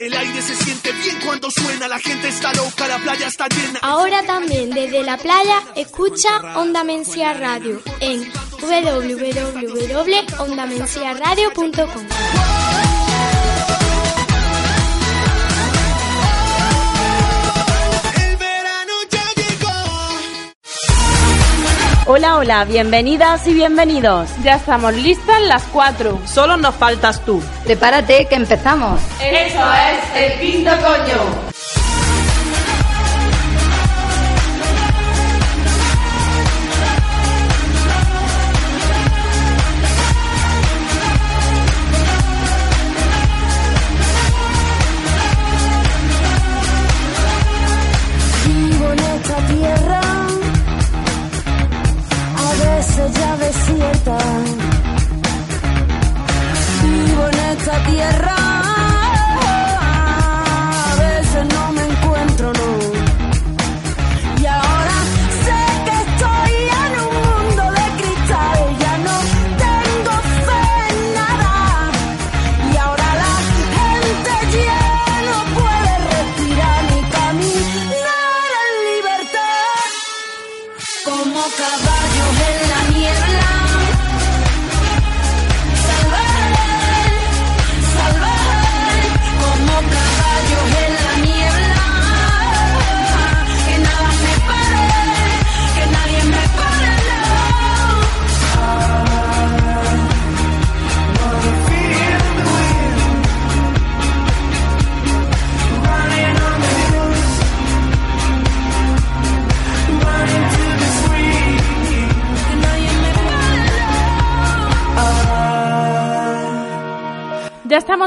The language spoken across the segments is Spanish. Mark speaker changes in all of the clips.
Speaker 1: El aire se siente bien cuando suena, la gente está loca, la playa está llena.
Speaker 2: Ahora también desde la playa escucha Onda Mencia Radio en www.ondamenciaradio.com.
Speaker 3: Hola, hola, bienvenidas y bienvenidos.
Speaker 4: Ya estamos listas las cuatro.
Speaker 3: Solo nos faltas tú.
Speaker 5: Prepárate que empezamos.
Speaker 4: Eso es el quinto coño.
Speaker 6: Tierra,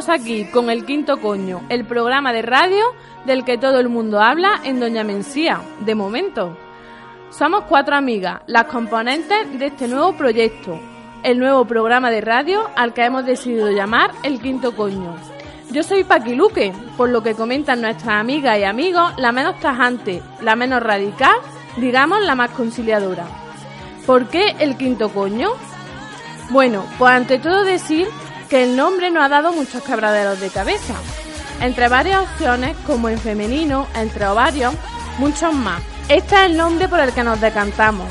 Speaker 4: aquí con el quinto coño, el programa de radio del que todo el mundo habla en Doña Mencía, de momento. Somos cuatro amigas, las componentes de este nuevo proyecto, el nuevo programa de radio al que hemos decidido llamar El Quinto Coño. Yo soy Paquiluque, por lo que comentan nuestras amigas y amigos, la menos tajante, la menos radical, digamos la más conciliadora. ¿Por qué el quinto coño? Bueno, pues ante todo decir que el nombre nos ha dado muchos quebraderos de cabeza. Entre varias opciones, como en femenino, entre ovarios, muchos más. Este es el nombre por el que nos decantamos.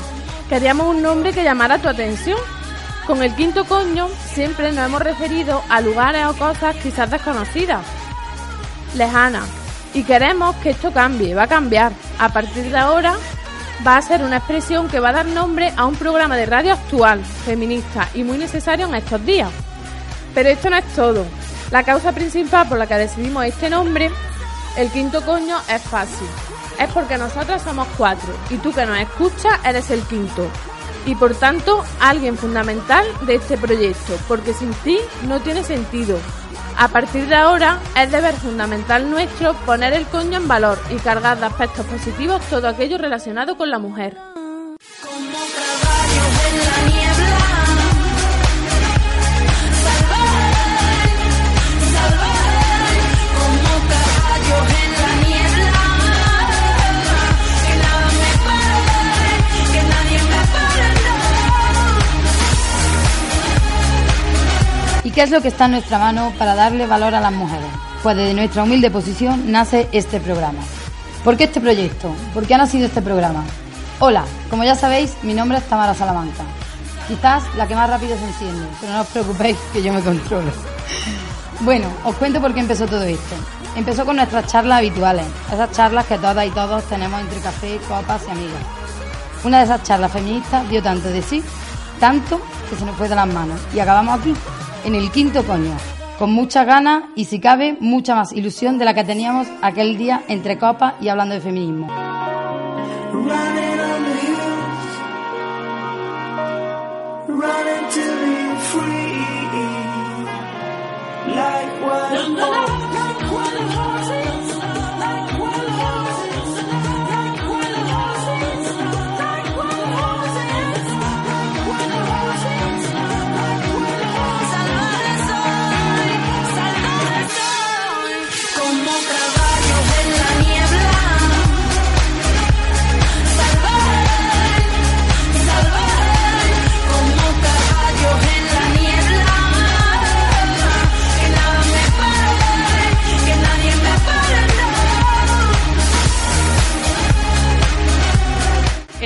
Speaker 4: Queríamos un nombre que llamara tu atención. Con el quinto coño siempre nos hemos referido a lugares o cosas quizás desconocidas, lejanas. Y queremos que esto cambie, va a cambiar. A partir de ahora va a ser una expresión que va a dar nombre a un programa de radio actual, feminista y muy necesario en estos días. Pero esto no es todo. La causa principal por la que decidimos este nombre, el quinto coño, es fácil. Es porque nosotras somos cuatro y tú que nos escuchas eres el quinto. Y por tanto, alguien fundamental de este proyecto, porque sin ti no tiene sentido. A partir de ahora, es deber fundamental nuestro poner el coño en valor y cargar de aspectos positivos todo aquello relacionado con la mujer.
Speaker 6: Como en la niebla.
Speaker 5: Qué es lo que está en nuestra mano para darle valor a las mujeres? Pues desde nuestra humilde posición nace este programa. ¿Por qué este proyecto? ¿Por qué ha nacido este programa? Hola, como ya sabéis, mi nombre es Tamara Salamanca. Quizás la que más rápido se enciende, pero no os preocupéis que yo me controlo. Bueno, os cuento por qué empezó todo esto. Empezó con nuestras charlas habituales, esas charlas que todas y todos tenemos entre café, copas y amigas. Una de esas charlas feministas dio tanto de sí, tanto que se nos fue de las manos. Y acabamos aquí, en el quinto coño, con muchas ganas y si cabe, mucha más ilusión de la que teníamos aquel día entre copas y hablando de feminismo.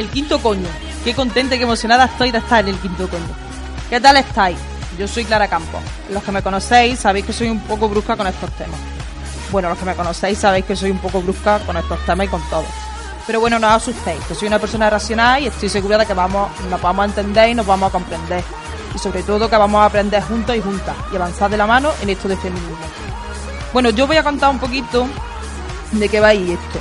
Speaker 7: El quinto coño. Qué contenta y qué emocionada estoy de estar en el quinto coño. ¿Qué tal estáis? Yo soy Clara Campos. Los que me conocéis sabéis que soy un poco brusca con estos temas. Bueno, los que me conocéis sabéis que soy un poco brusca con estos temas y con todo. Pero bueno, no os asustéis, que soy una persona racional y estoy segura de que vamos, nos vamos a entender y nos vamos a comprender. Y sobre todo que vamos a aprender juntos y juntas y avanzar de la mano en esto de feminismo. Bueno, yo voy a contar un poquito de qué va a ir esto.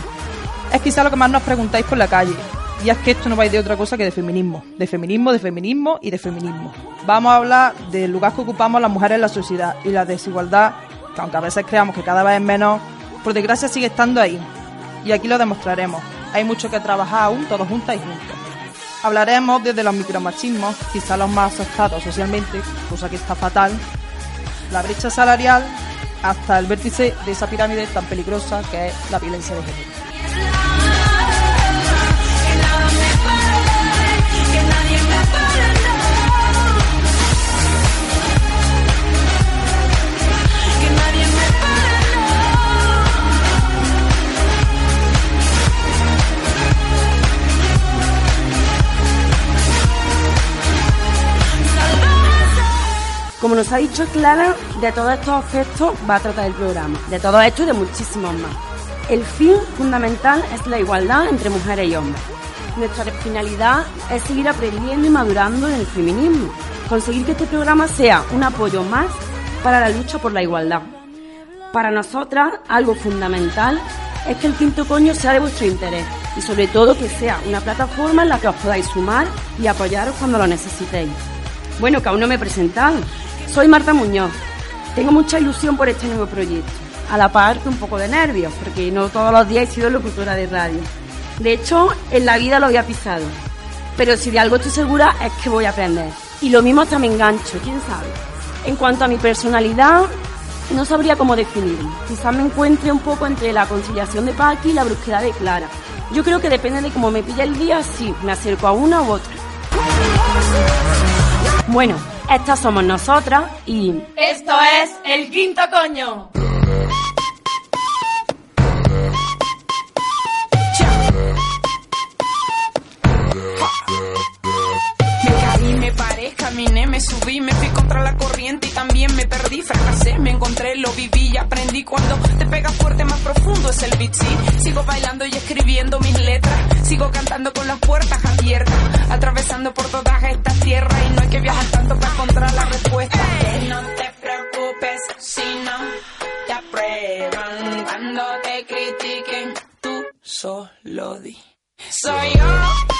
Speaker 7: Es quizá lo que más nos preguntáis por la calle. Y es que esto no va a ir de otra cosa que de feminismo. De feminismo, de feminismo y de feminismo. Vamos a hablar del lugar que ocupamos las mujeres en la sociedad y la desigualdad, que aunque a veces creamos que cada vez es menos, por desgracia sigue estando ahí. Y aquí lo demostraremos. Hay mucho que trabajar aún, todos juntas y juntos. Hablaremos desde los micromachismos, quizá los más aceptados socialmente, cosa que está fatal, la brecha salarial, hasta el vértice de esa pirámide tan peligrosa que es la violencia de género.
Speaker 3: Como nos ha dicho Clara, de todos estos aspectos va a tratar el programa, de todo esto y de muchísimos más. El fin fundamental es la igualdad entre mujeres y hombres. Nuestra finalidad es seguir aprendiendo y madurando en el feminismo, conseguir que este programa sea un apoyo más para la lucha por la igualdad. Para nosotras, algo fundamental es que el quinto coño sea de vuestro interés y sobre todo que sea una plataforma en la que os podáis sumar y apoyaros cuando lo necesitéis. Bueno, que aún no me he presentado. Soy Marta Muñoz. Tengo mucha ilusión por este nuevo proyecto. A la par que un poco de nervios, porque no todos los días he sido locutora de radio. De hecho, en la vida lo había pisado. Pero si de algo estoy segura es que voy a aprender. Y lo mismo hasta me engancho, quién sabe. En cuanto a mi personalidad, no sabría cómo definirme. Quizás me encuentre un poco entre la conciliación de Paqui y la brusquedad de Clara. Yo creo que depende de cómo me pilla el día, sí, me acerco a una u otra. Bueno, estas somos nosotras y...
Speaker 4: Esto es el quinto coño.
Speaker 8: Me caí, me paré, caminé, me subí, me fui contra la corriente y también me perdí, fracasé, me encontré, lo viví y aprendí. Cuando te pegas fuerte, más profundo es el beat, sí. Sigo bailando y escribiendo mis letras, sigo cantando con las puertas abiertas, atravesando por todas estas tierras y no que viajar tanto para encontrar la respuesta. Que no te preocupes si no te aprueban cuando te critiquen, tú solo di. Soy yo.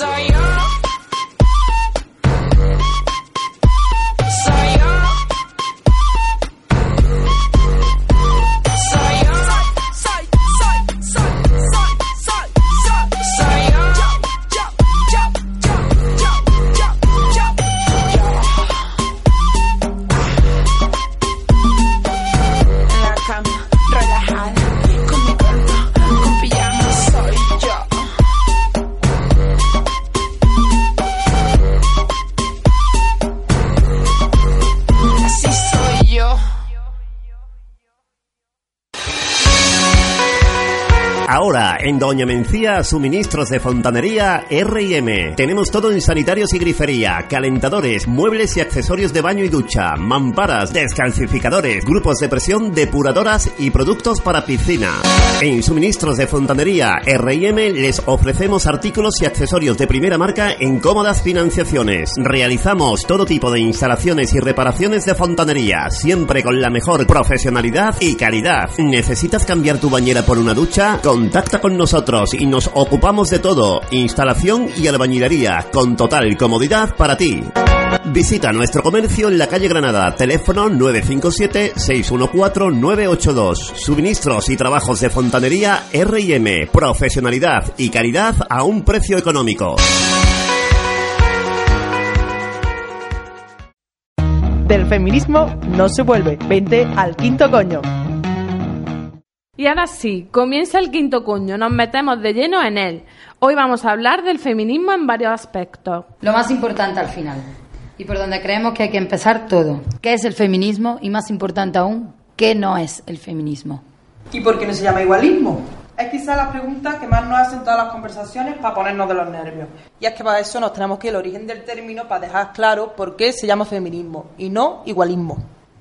Speaker 8: Soy yo.
Speaker 9: En Doña Mencía, suministros de fontanería R&M. Tenemos todo en sanitarios y grifería, calentadores, muebles y accesorios de baño y ducha, mamparas, descalcificadores, grupos de presión, depuradoras y productos para piscina. En suministros de fontanería R&M les ofrecemos artículos y accesorios de primera marca en cómodas financiaciones. Realizamos todo tipo de instalaciones y reparaciones de fontanería, siempre con la mejor profesionalidad y calidad. ¿Necesitas cambiar tu bañera por una ducha? Contacta con nosotros y nos ocupamos de todo, instalación y albañilería, con total comodidad para ti. Visita nuestro comercio en la calle Granada, teléfono 957-614-982. Suministros y trabajos de fontanería R&M, profesionalidad y calidad a un precio económico.
Speaker 7: Del feminismo no se vuelve. Vente al quinto coño.
Speaker 4: Y ahora sí, comienza el quinto coño, nos metemos de lleno en él. Hoy vamos a hablar del feminismo en varios aspectos.
Speaker 5: Lo más importante al final. Y por donde creemos que hay que empezar todo. ¿Qué es el feminismo? Y más importante aún, ¿qué no es el feminismo?
Speaker 7: ¿Y por qué no se llama igualismo? Es quizá la pregunta que más nos hacen todas las conversaciones para ponernos de los nervios. Y es que para eso nos tenemos que ir al origen del término para dejar claro por qué se llama feminismo y no igualismo.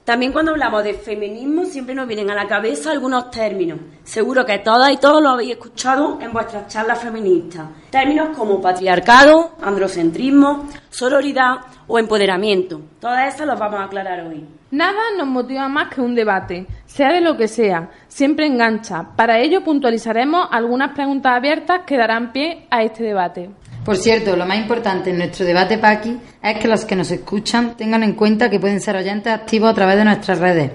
Speaker 3: También cuando hablamos de feminismo siempre nos vienen a la cabeza algunos términos. Seguro que todas y todos lo habéis escuchado en vuestras charlas feministas. Términos como patriarcado, androcentrismo, sororidad o empoderamiento. Todas esas las vamos a aclarar hoy.
Speaker 4: Nada nos motiva más que un debate, sea de lo que sea, siempre engancha. Para ello puntualizaremos algunas preguntas abiertas que darán pie a este debate.
Speaker 5: Por cierto, lo más importante en nuestro debate Paqui es que los que nos escuchan tengan en cuenta que pueden ser oyentes activos a través de nuestras redes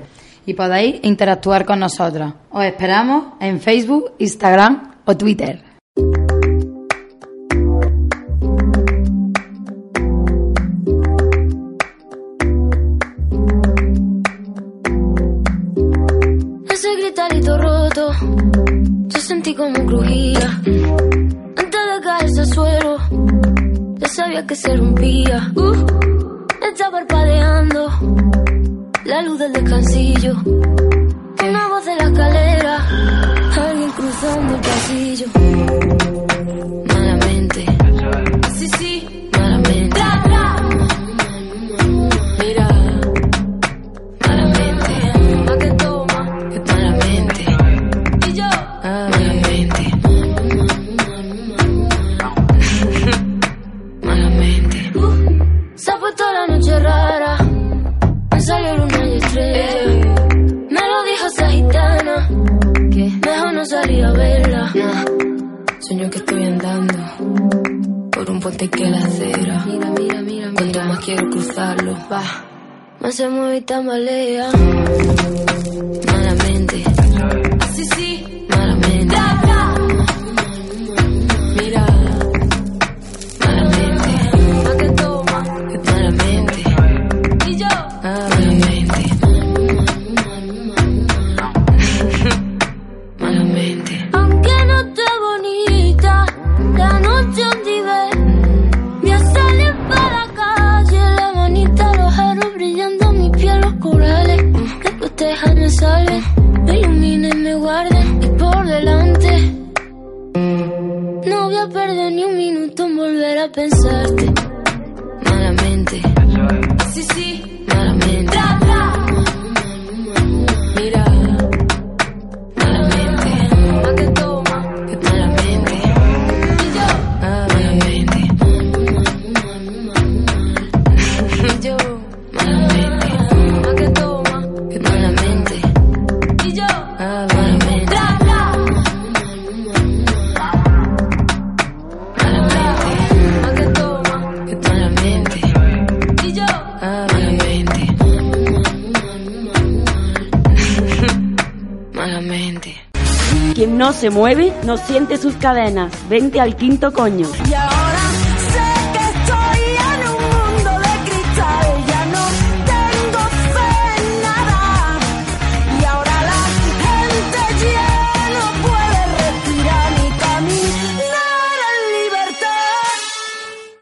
Speaker 5: y podáis interactuar con nosotros. Os esperamos en Facebook, Instagram o Twitter.
Speaker 10: Ese gritarito roto, yo sentí como crujía. Sabía que se rompía. Uh, está parpadeando la luz del descansillo. Una voz de la escalera, alguien cruzando el pasillo. Malamente, sí, sí, salir a verla. Nah. Sueño que estoy andando por un puente que la acera. Mira, mira, mira, Cuanto más quiero cruzarlo, va. Más se mueve y tambalea. No
Speaker 3: siente sus cadenas. Vente al quinto coño.
Speaker 6: Y ahora sé que estoy en un mundo de cristal. Ya no tengo fe en nada. Y ahora la gente ya no puede respirar ni caminar en libertad.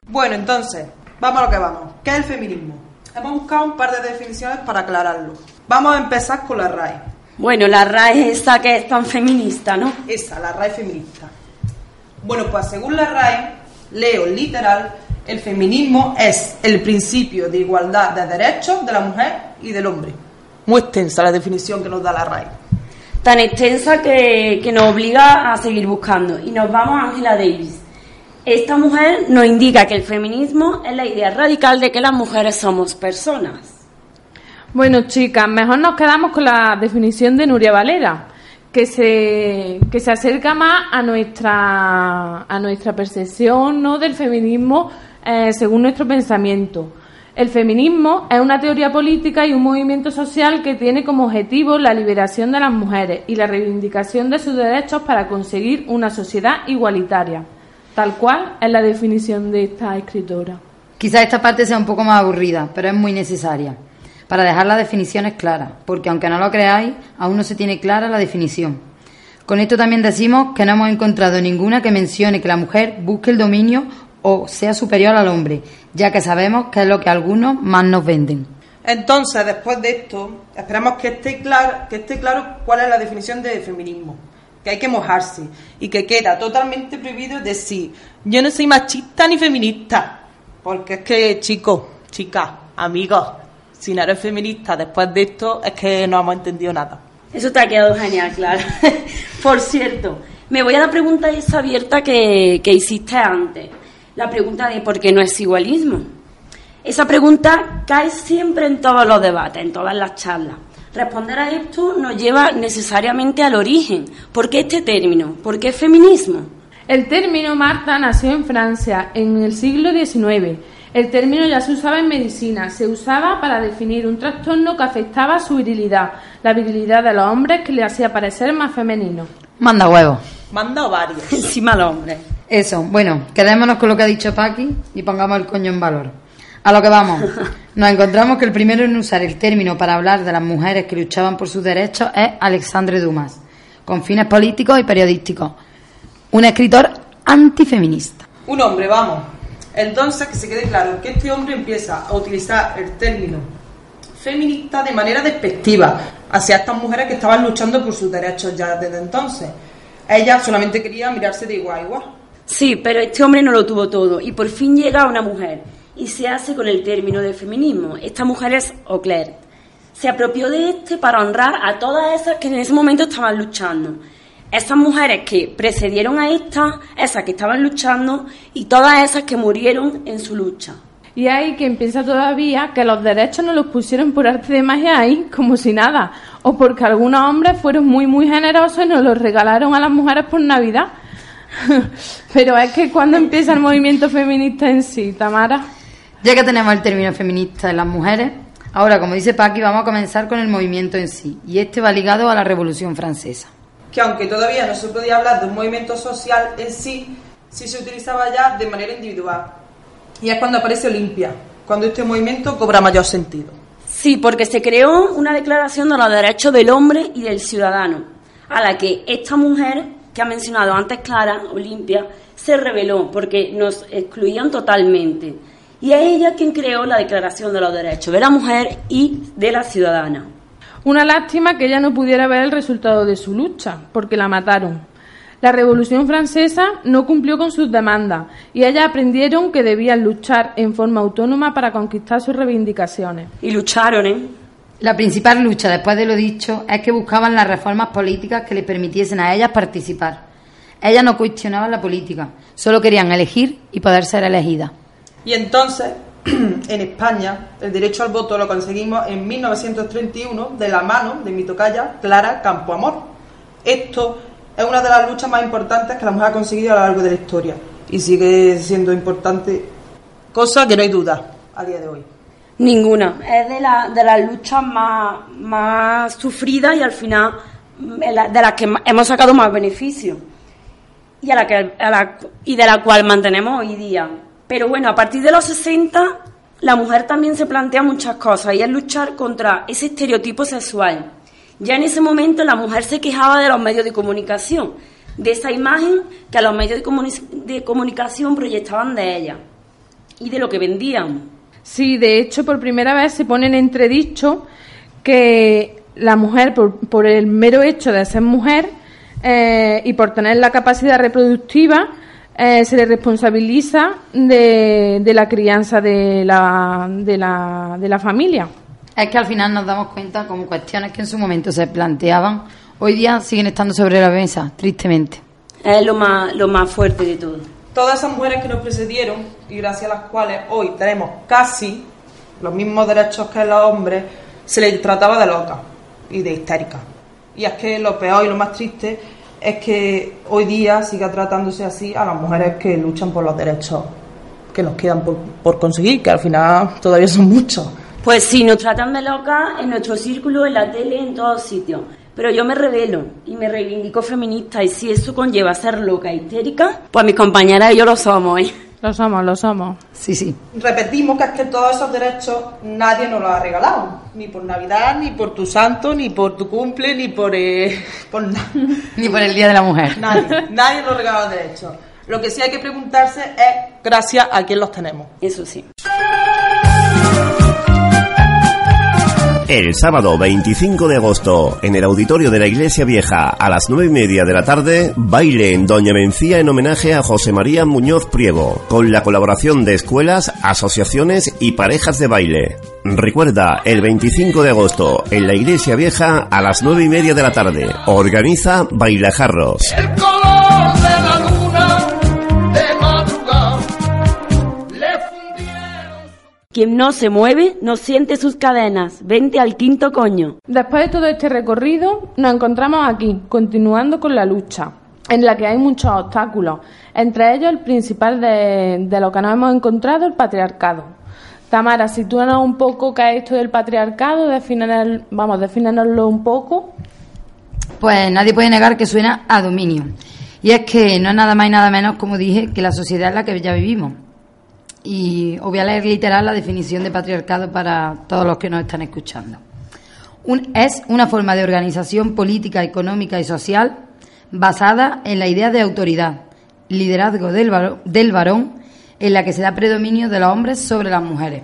Speaker 7: Bueno, entonces, vamos a lo que vamos. ¿Qué es el feminismo? Hemos buscado un par de definiciones para aclararlo. Vamos a empezar con la RAE.
Speaker 3: Bueno, la RAE es esa que es tan feminista, ¿no?
Speaker 7: Esa, la RAE feminista. Bueno, pues según la RAE, leo literal, el feminismo es el principio de igualdad de derechos de la mujer y del hombre. Muy extensa la definición que nos da la RAE.
Speaker 3: Tan extensa que, que nos obliga a seguir buscando. Y nos vamos a Angela Davis. Esta mujer nos indica que el feminismo es la idea radical de que las mujeres somos personas.
Speaker 4: Bueno, chicas, mejor nos quedamos con la definición de Nuria Valera, que se, que se acerca más a nuestra, a nuestra percepción ¿no? del feminismo eh, según nuestro pensamiento. El feminismo es una teoría política y un movimiento social que tiene como objetivo la liberación de las mujeres y la reivindicación de sus derechos para conseguir una sociedad igualitaria. Tal cual es la definición de esta escritora.
Speaker 5: Quizás esta parte sea un poco más aburrida, pero es muy necesaria para dejar las definiciones claras, porque aunque no lo creáis, aún no se tiene clara la definición. Con esto también decimos que no hemos encontrado ninguna que mencione que la mujer busque el dominio o sea superior al hombre, ya que sabemos que es lo que algunos más nos venden.
Speaker 7: Entonces, después de esto, esperamos que esté claro, que esté claro cuál es la definición de feminismo, que hay que mojarse y que queda totalmente prohibido decir yo no soy machista ni feminista, porque es que chicos, chicas, amigos, si no eres feminista después de esto es que no hemos entendido nada.
Speaker 3: Eso te ha quedado genial, claro. Por cierto, me voy a la pregunta esa abierta que, que hiciste antes. La pregunta de por qué no es igualismo. Esa pregunta cae siempre en todos los debates, en todas las charlas. Responder a esto nos lleva necesariamente al origen. ¿Por qué este término? ¿Por qué feminismo?
Speaker 4: El término Marta nació en Francia en el siglo XIX. El término ya se usaba en medicina, se usaba para definir un trastorno que afectaba su virilidad, la virilidad de los hombres que le hacía parecer más femenino.
Speaker 5: Manda huevos.
Speaker 7: Manda varios.
Speaker 3: Encima los hombres.
Speaker 5: Eso, bueno, quedémonos con lo que ha dicho Paqui y pongamos el coño en valor. A lo que vamos. Nos encontramos que el primero en usar el término para hablar de las mujeres que luchaban por sus derechos es Alexandre Dumas, con fines políticos y periodísticos. Un escritor antifeminista.
Speaker 7: Un hombre, vamos. Entonces, que se quede claro que este hombre empieza a utilizar el término feminista de manera despectiva hacia estas mujeres que estaban luchando por sus derechos ya desde entonces. Ella solamente quería mirarse de igual a igual.
Speaker 3: Sí, pero este hombre no lo tuvo todo y por fin llega una mujer y se hace con el término de feminismo. Esta mujer es Auclair. Se apropió de este para honrar a todas esas que en ese momento estaban luchando. Esas mujeres que precedieron a esta, esas que estaban luchando y todas esas que murieron en su lucha.
Speaker 4: Y hay quien piensa todavía que los derechos no los pusieron por arte de magia ahí, como si nada, o porque algunos hombres fueron muy, muy generosos y nos los regalaron a las mujeres por Navidad. Pero es que cuando empieza el movimiento feminista en sí, Tamara.
Speaker 5: Ya que tenemos el término feminista de las mujeres, ahora, como dice Paqui, vamos a comenzar con el movimiento en sí, y este va ligado a la Revolución Francesa.
Speaker 7: Que aunque todavía no se podía hablar de un movimiento social en sí, sí se utilizaba ya de manera individual. Y es cuando aparece Olimpia, cuando este movimiento cobra mayor sentido.
Speaker 3: Sí, porque se creó una declaración de los derechos del hombre y del ciudadano, a la que esta mujer que ha mencionado antes Clara, Olimpia, se rebeló porque nos excluían totalmente. Y es ella quien creó la Declaración de los Derechos de la Mujer y de la Ciudadana.
Speaker 4: Una lástima que ella no pudiera ver el resultado de su lucha, porque la mataron. La Revolución Francesa no cumplió con sus demandas y ellas aprendieron que debían luchar en forma autónoma para conquistar sus reivindicaciones.
Speaker 3: Y lucharon, ¿eh?
Speaker 5: La principal lucha, después de lo dicho, es que buscaban las reformas políticas que les permitiesen a ellas participar. Ellas no cuestionaban la política, solo querían elegir y poder ser elegidas.
Speaker 7: Y entonces, en España, el derecho al voto lo conseguimos en 1931 de la mano de mi tocaya Clara Campoamor. Esto es una de las luchas más importantes que la mujer ha conseguido a lo largo de la historia y sigue siendo importante, cosa que no hay duda a día de hoy.
Speaker 3: Ninguna. Es de, la, de las luchas más, más sufridas y al final de la- de las que hemos sacado más beneficios. Y, a la que, a la- y de la cual mantenemos hoy día. Pero bueno, a partir de los 60, la mujer también se plantea muchas cosas y es luchar contra ese estereotipo sexual. Ya en ese momento la mujer se quejaba de los medios de comunicación, de esa imagen que los medios de, comuni- de comunicación proyectaban de ella y de lo que vendían.
Speaker 4: Sí, de hecho, por primera vez se pone en entredicho que la mujer, por, por el mero hecho de ser mujer eh, y por tener la capacidad reproductiva, eh, se le responsabiliza de, de la crianza de la, de, la, de la familia.
Speaker 5: Es que al final nos damos cuenta como cuestiones que en su momento se planteaban, hoy día siguen estando sobre la mesa, tristemente.
Speaker 3: Es lo más, lo más fuerte de todo.
Speaker 7: Todas esas mujeres que nos precedieron y gracias a las cuales hoy tenemos casi los mismos derechos que los hombres, se les trataba de locas y de histéricas. Y es que lo peor y lo más triste es que hoy día siga tratándose así a las mujeres que luchan por los derechos que nos quedan por, por conseguir, que al final todavía son muchos.
Speaker 3: Pues sí, nos tratan de locas en nuestro círculo, en la tele, en todos sitios. Pero yo me revelo y me reivindico feminista y si eso conlleva ser loca e histérica, pues mis compañeras y yo lo somos. ¿eh?
Speaker 4: Lo somos, lo somos.
Speaker 5: Sí, sí.
Speaker 7: Repetimos que es que todos esos derechos nadie nos los ha regalado. Ni por Navidad, ni por tu santo, ni por tu cumple, ni por, eh, por.
Speaker 5: Ni por el Día de la Mujer.
Speaker 7: Nadie, nadie nos regala derechos. Lo que sí hay que preguntarse es gracias a quién los tenemos.
Speaker 3: Eso sí.
Speaker 9: El sábado 25 de agosto, en el auditorio de la Iglesia Vieja, a las nueve y media de la tarde, baile en Doña Mencía en homenaje a José María Muñoz Priego, con la colaboración de escuelas, asociaciones y parejas de baile. Recuerda, el 25 de agosto, en la Iglesia Vieja, a las nueve y media de la tarde, organiza Bailajarros.
Speaker 3: Quien no se mueve no siente sus cadenas. Vente al quinto coño.
Speaker 4: Después de todo este recorrido, nos encontramos aquí, continuando con la lucha, en la que hay muchos obstáculos. Entre ellos, el principal de, de lo que nos hemos encontrado, el patriarcado. Tamara, sitúanos un poco qué es esto del patriarcado, defínenos- vamos, defínenoslo un poco.
Speaker 5: Pues nadie puede negar que suena a dominio. Y es que no es nada más y nada menos, como dije, que la sociedad en la que ya vivimos. Y os voy a leer literal la definición de patriarcado para todos los que nos están escuchando. Es una forma de organización política, económica y social basada en la idea de autoridad, liderazgo del, del varón, en la que se da predominio de los hombres sobre las mujeres.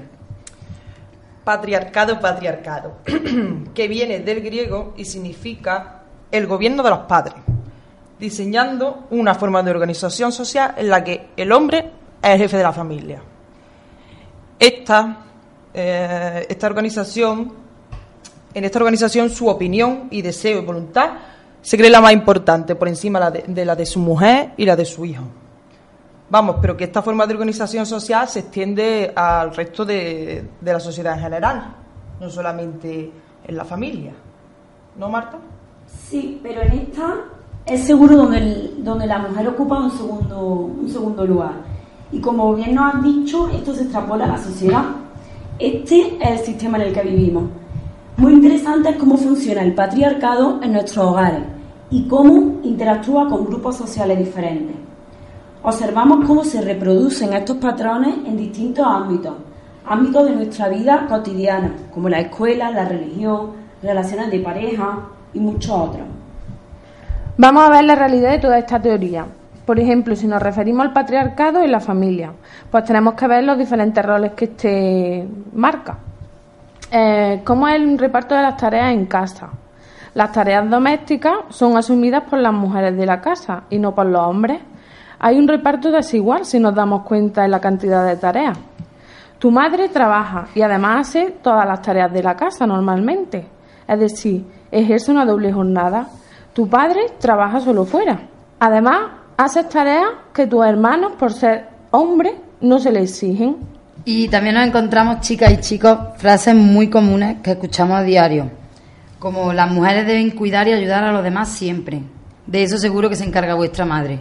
Speaker 7: Patriarcado, patriarcado, que viene del griego y significa el gobierno de los padres, diseñando una forma de organización social en la que el hombre es el jefe de la familia. Esta, eh, esta organización, en esta organización su opinión y deseo y voluntad se cree la más importante por encima de la de su mujer y la de su hijo. Vamos, pero que esta forma de organización social se extiende al resto de, de la sociedad en general, no solamente en la familia. ¿No, Marta?
Speaker 3: Sí, pero en esta es seguro donde, el- donde la mujer ocupa un segundo, un segundo lugar. Y como bien nos han dicho, esto se extrapola a la sociedad. Este es el sistema en el que vivimos. Muy interesante es cómo funciona el patriarcado en nuestros hogares y cómo interactúa con grupos sociales diferentes. Observamos cómo se reproducen estos patrones en distintos ámbitos, ámbitos de nuestra vida cotidiana, como la escuela, la religión, relaciones de pareja y muchos otros.
Speaker 4: Vamos a ver la realidad de toda esta teoría. Por ejemplo, si nos referimos al patriarcado en la familia, pues tenemos que ver los diferentes roles que este marca. Eh, ¿Cómo es el reparto de las tareas en casa? Las tareas domésticas son asumidas por las mujeres de la casa y no por los hombres. Hay un reparto desigual si nos damos cuenta de la cantidad de tareas. Tu madre trabaja y además hace todas las tareas de la casa normalmente. Es decir, ejerce una doble jornada. Tu padre trabaja solo fuera. Además, haces tareas que tus hermanos, por ser hombres, no se le exigen.
Speaker 5: Y también nos encontramos, chicas y chicos, frases muy comunes que escuchamos a diario, como las mujeres deben cuidar y ayudar a los demás siempre. De eso seguro que se encarga vuestra madre.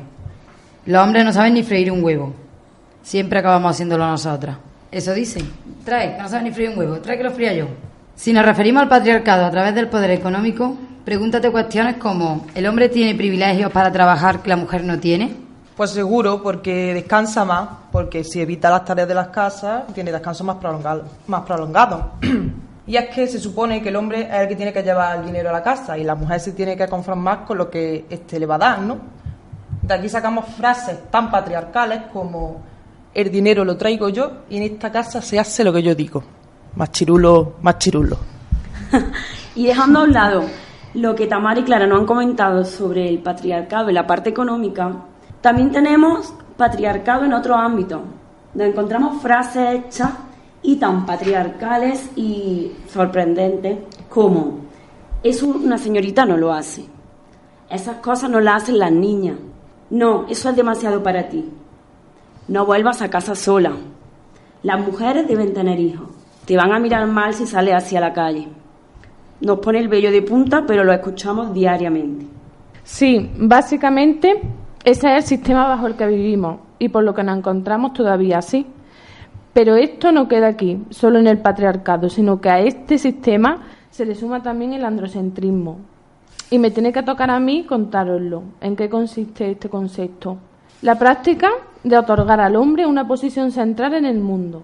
Speaker 5: Los hombres no saben ni freír un huevo. Siempre acabamos haciéndolo nosotras. Eso dicen. Trae, que no saben ni freír un huevo. Trae que lo fría yo. Si nos referimos al patriarcado a través del poder económico, pregúntate cuestiones como ¿el hombre tiene privilegios para trabajar que la mujer no tiene?
Speaker 7: Pues seguro, porque descansa más, porque si evita las tareas de las casas, tiene descanso más prolongado. Más prolongado. y es que se supone que el hombre es el que tiene que llevar el dinero a la casa y la mujer se tiene que conformar con lo que este le va a dar, ¿no? De aquí sacamos frases tan patriarcales como el dinero lo traigo yo y en esta casa se hace lo que yo digo. Más chirulo, más chirulo.
Speaker 3: Y dejando a un lado lo que Tamara y Clara nos han comentado sobre el patriarcado y la parte económica, también tenemos patriarcado en otros ámbitos, donde encontramos frases hechas y tan patriarcales y sorprendentes como eso una señorita no lo hace. Esas cosas no las hacen las niñas. No, eso es demasiado para ti. No vuelvas a casa sola. Las mujeres deben tener hijos. Te van a mirar mal si sales hacia la calle. Nos pone el vello de punta, pero lo escuchamos diariamente.
Speaker 4: Sí, básicamente ese es el sistema bajo el que vivimos y por lo que nos encontramos todavía así. Pero esto no queda aquí, solo en el patriarcado, sino que a este sistema se le suma también el androcentrismo. Y me tiene que tocar a mí contároslo. ¿En qué consiste este concepto? La práctica de otorgar al hombre una posición central en el mundo.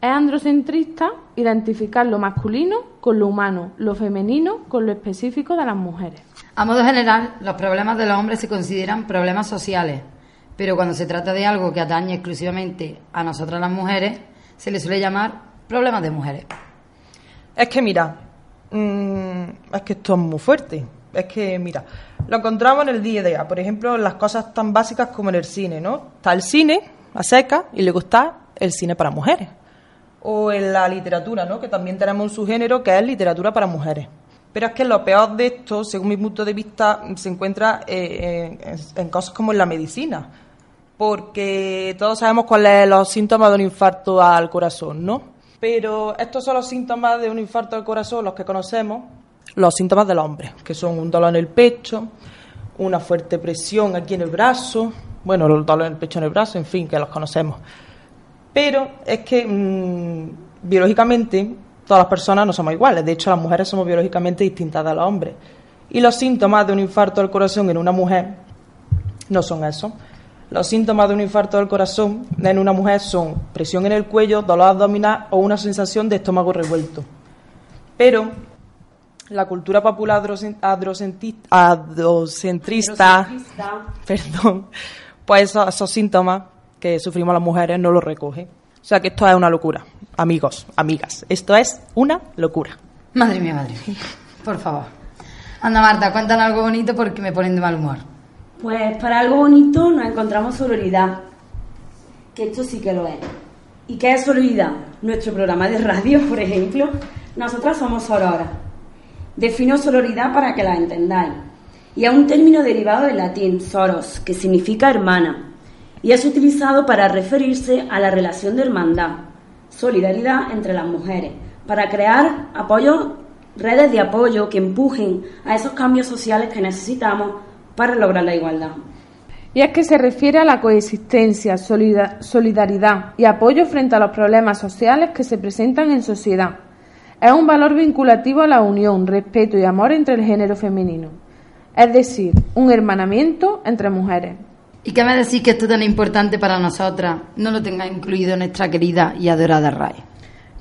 Speaker 4: Es androcentrista identificar lo masculino con lo humano, lo femenino con lo específico de las mujeres.
Speaker 5: A modo general, los problemas de los hombres se consideran problemas sociales, pero cuando se trata de algo que atañe exclusivamente a nosotras las mujeres, se le suele llamar problemas de mujeres.
Speaker 7: Es que mira, mm, es que esto es muy fuerte. Es que mira, lo encontramos en el día a día. Por ejemplo, las cosas tan básicas como en el cine, ¿no? Está el cine a seca y luego está el cine para mujeres. O en la literatura, ¿no? Que también tenemos un subgénero que es literatura para mujeres. Pero es que lo peor de esto, según mi punto de vista, se encuentra eh, en, en cosas como en la medicina. Porque todos sabemos cuáles son los síntomas de un infarto al corazón, ¿no? Pero estos son los síntomas de un infarto al corazón, los que conocemos, los síntomas del hombre, que son un dolor en el pecho, una fuerte presión aquí en el brazo, bueno, el dolor en el pecho en el brazo, en fin, que los conocemos. Pero es que mmm, biológicamente todas las personas no somos iguales, de hecho las mujeres somos biológicamente distintas de los hombres. Y los síntomas de un infarto al corazón en una mujer no son eso. Los síntomas de un infarto del corazón en una mujer son presión en el cuello, dolor abdominal o una sensación de estómago revuelto. Pero la cultura popular adrocentrista, perdón, pues esos, esos, síntomas que sufrimos las mujeres no los recoge. O sea que esto es una locura, amigos, amigas. Esto es una locura.
Speaker 5: Madre mía, madre mía. Por favor. Anda, Marta, cuéntanos algo bonito porque me ponen de mal humor.
Speaker 3: Pues para algo bonito nos encontramos sororidad, que esto sí que lo es. ¿Y qué es sororidad? Nuestro programa de radio, por ejemplo. Nosotras somos sororas. Defino sororidad para que la entendáis. Y es un término derivado del latín soros, que significa hermana, y es utilizado para referirse a la relación de hermandad, solidaridad entre las mujeres, para crear apoyo, redes de apoyo que empujen a esos cambios sociales que necesitamos para lograr la igualdad.
Speaker 4: Y es que se refiere a la coexistencia, solidaridad y apoyo frente a los problemas sociales que se presentan en sociedad. Es un valor vinculativo a la unión, respeto y amor entre el género femenino. Es decir, un hermanamiento entre mujeres.
Speaker 5: ¿Y qué me decís que esto tan importante para nosotras no lo tenga incluido nuestra querida y adorada RAE?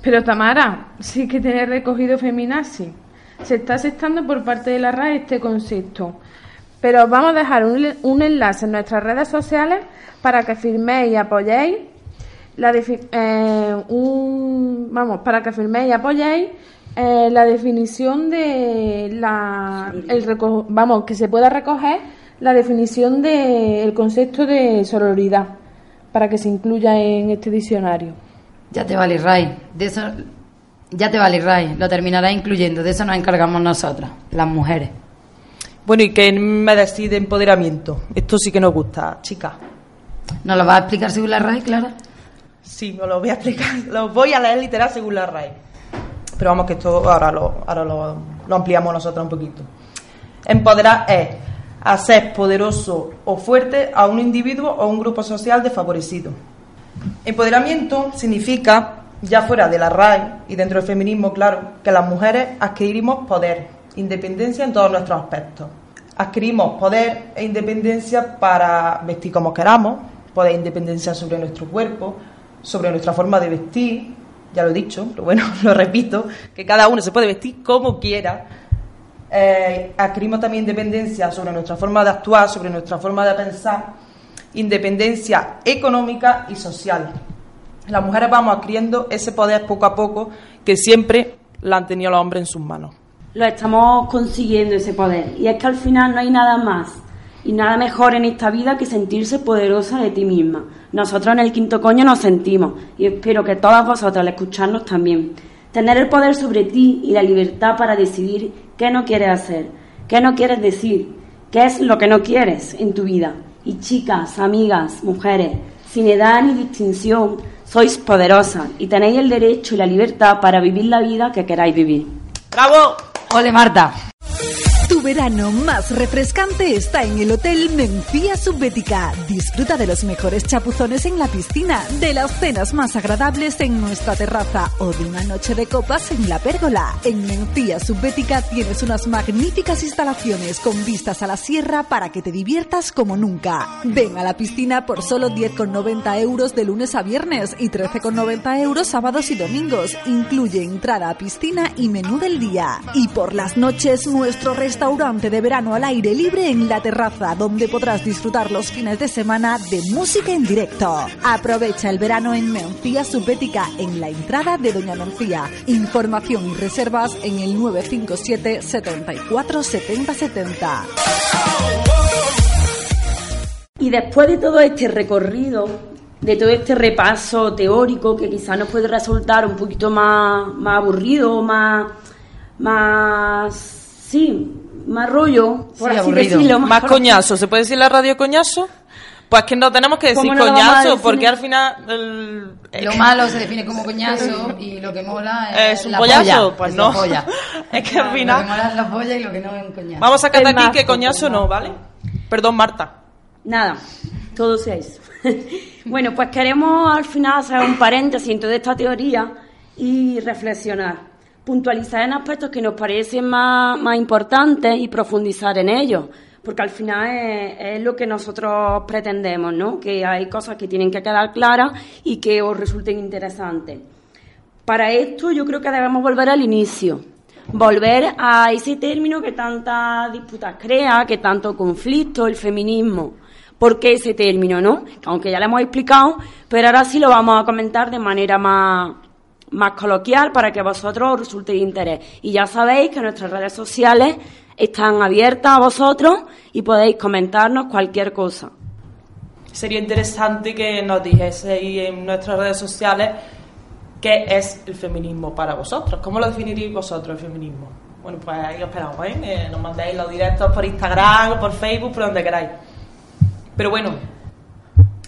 Speaker 4: Pero Tamara, sí que tiene recogido feminazi. Se está aceptando por parte de la RAE este concepto pero os vamos a dejar un, un, enlace en nuestras redes sociales para que firméis y apoyéis la eh, un, vamos para que firméis y apoyéis eh, la definición de la el vamos que se pueda recoger la definición del concepto de sororidad para que se incluya en este diccionario.
Speaker 5: Ya te vale, Ray. De eso, ya te vale, Ray. Lo terminará incluyendo. De eso nos encargamos nosotras, las mujeres.
Speaker 7: Bueno, ¿y qué me decís de empoderamiento? Esto sí que nos gusta, chicas.
Speaker 5: ¿Nos lo vas a explicar según la RAE, Clara?
Speaker 7: Sí, os lo voy a explicar. Lo voy a leer literal según la RAE. Pero vamos que esto ahora lo, ahora lo, lo ampliamos nosotros un poquito. Empoderar es hacer poderoso o fuerte a un individuo o un grupo social desfavorecido. Empoderamiento significa, ya fuera de la RAE y dentro del feminismo, claro, que las mujeres adquirimos poder, independencia en todos nuestros aspectos. Adquirimos poder e independencia para vestir como queramos, poder e independencia sobre nuestro cuerpo, sobre nuestra forma de vestir, ya lo he dicho, pero bueno, lo repito, que cada uno se puede vestir como quiera. Eh, adquirimos también independencia sobre nuestra forma de actuar, sobre nuestra forma de pensar, independencia económica y social. Las mujeres vamos adquiriendo ese poder poco a poco que siempre la han tenido los hombres en sus manos.
Speaker 3: lo estamos consiguiendo ese poder. Y es que al final no hay nada más y nada mejor en esta vida que sentirse poderosa de ti misma. Nosotros en el quinto coño nos sentimos y espero que todas vosotras al escucharnos también. Tener el poder sobre ti y la libertad para decidir qué no quieres hacer, qué no quieres decir, qué es lo que no quieres en tu vida. Y chicas, amigas, mujeres, sin edad ni distinción, sois poderosas y tenéis el derecho y la libertad para vivir la vida que queráis vivir.
Speaker 7: ¡Bravo!
Speaker 5: Ole, Marta.
Speaker 11: Verano más refrescante está en el Hotel Mencía Subbética. Disfruta de los mejores chapuzones en la piscina, de las cenas más agradables en nuestra terraza o de una noche de copas en la pérgola. En Mencía Subbética tienes unas magníficas instalaciones con vistas a la sierra para que te diviertas como nunca. Ven a la piscina por solo 10,90 euros de lunes a viernes y 13,90 euros sábados y domingos. Incluye entrada a piscina y menú del día. Y por las noches nuestro restaurante de verano al aire libre en la terraza, donde podrás disfrutar los fines de semana de música en directo. Aprovecha el verano en Mencía Subbética, en la entrada de Doña Mencía. Información y reservas en el 957 74 70 70.
Speaker 3: Y después de todo este recorrido, de todo este repaso teórico que quizás nos puede resultar un poquito más, más aburrido, más, más, sí, más rollo, por
Speaker 7: Sí,
Speaker 3: así
Speaker 7: aburrido.
Speaker 3: decirlo.
Speaker 7: Más coñazo. ¿Se puede decir la radio coñazo? Pues que no tenemos que decir
Speaker 3: ¿Cómo no lo vamos a
Speaker 7: coñazo,
Speaker 3: decir?
Speaker 7: porque al final. el-
Speaker 5: Lo malo se define como coñazo y lo que mola es,
Speaker 7: ¿Es un
Speaker 5: la
Speaker 7: pollazo?
Speaker 5: polla.
Speaker 7: Pues
Speaker 5: Es
Speaker 7: no.
Speaker 5: polla.
Speaker 7: es que al
Speaker 5: Lo que
Speaker 7: final.
Speaker 5: mola es la polla y lo que no es un coñazo.
Speaker 7: Vamos a sacar aquí que coñazo no, ¿vale? Perdón, Marta.
Speaker 3: Nada, todo sea eso. bueno, pues queremos al final hacer un paréntesis en toda esta teoría y reflexionar, puntualizar en aspectos que nos parecen más, más importantes y profundizar en ellos, porque al final es, lo que nosotros pretendemos, ¿no? Que hay cosas que tienen que quedar claras y que os resulten interesantes. Para esto yo creo que debemos volver al inicio, volver a ese término que tantas disputas crea, que tanto conflicto, el feminismo. ¿Por qué ese término, no? Aunque ya lo hemos explicado, pero ahora sí lo vamos a comentar de manera más, más coloquial para que vosotros os resulte de interés. Y ya sabéis que nuestras redes sociales están abiertas a vosotros y podéis comentarnos cualquier cosa.
Speaker 7: Sería interesante que nos dijeseis en nuestras redes sociales qué es el feminismo para vosotros. ¿Cómo lo definiríais vosotros el feminismo? Bueno, pues ahí os esperamos, ¿eh? Que nos mandéis los directos por Instagram, por Facebook, por donde queráis. Pero bueno,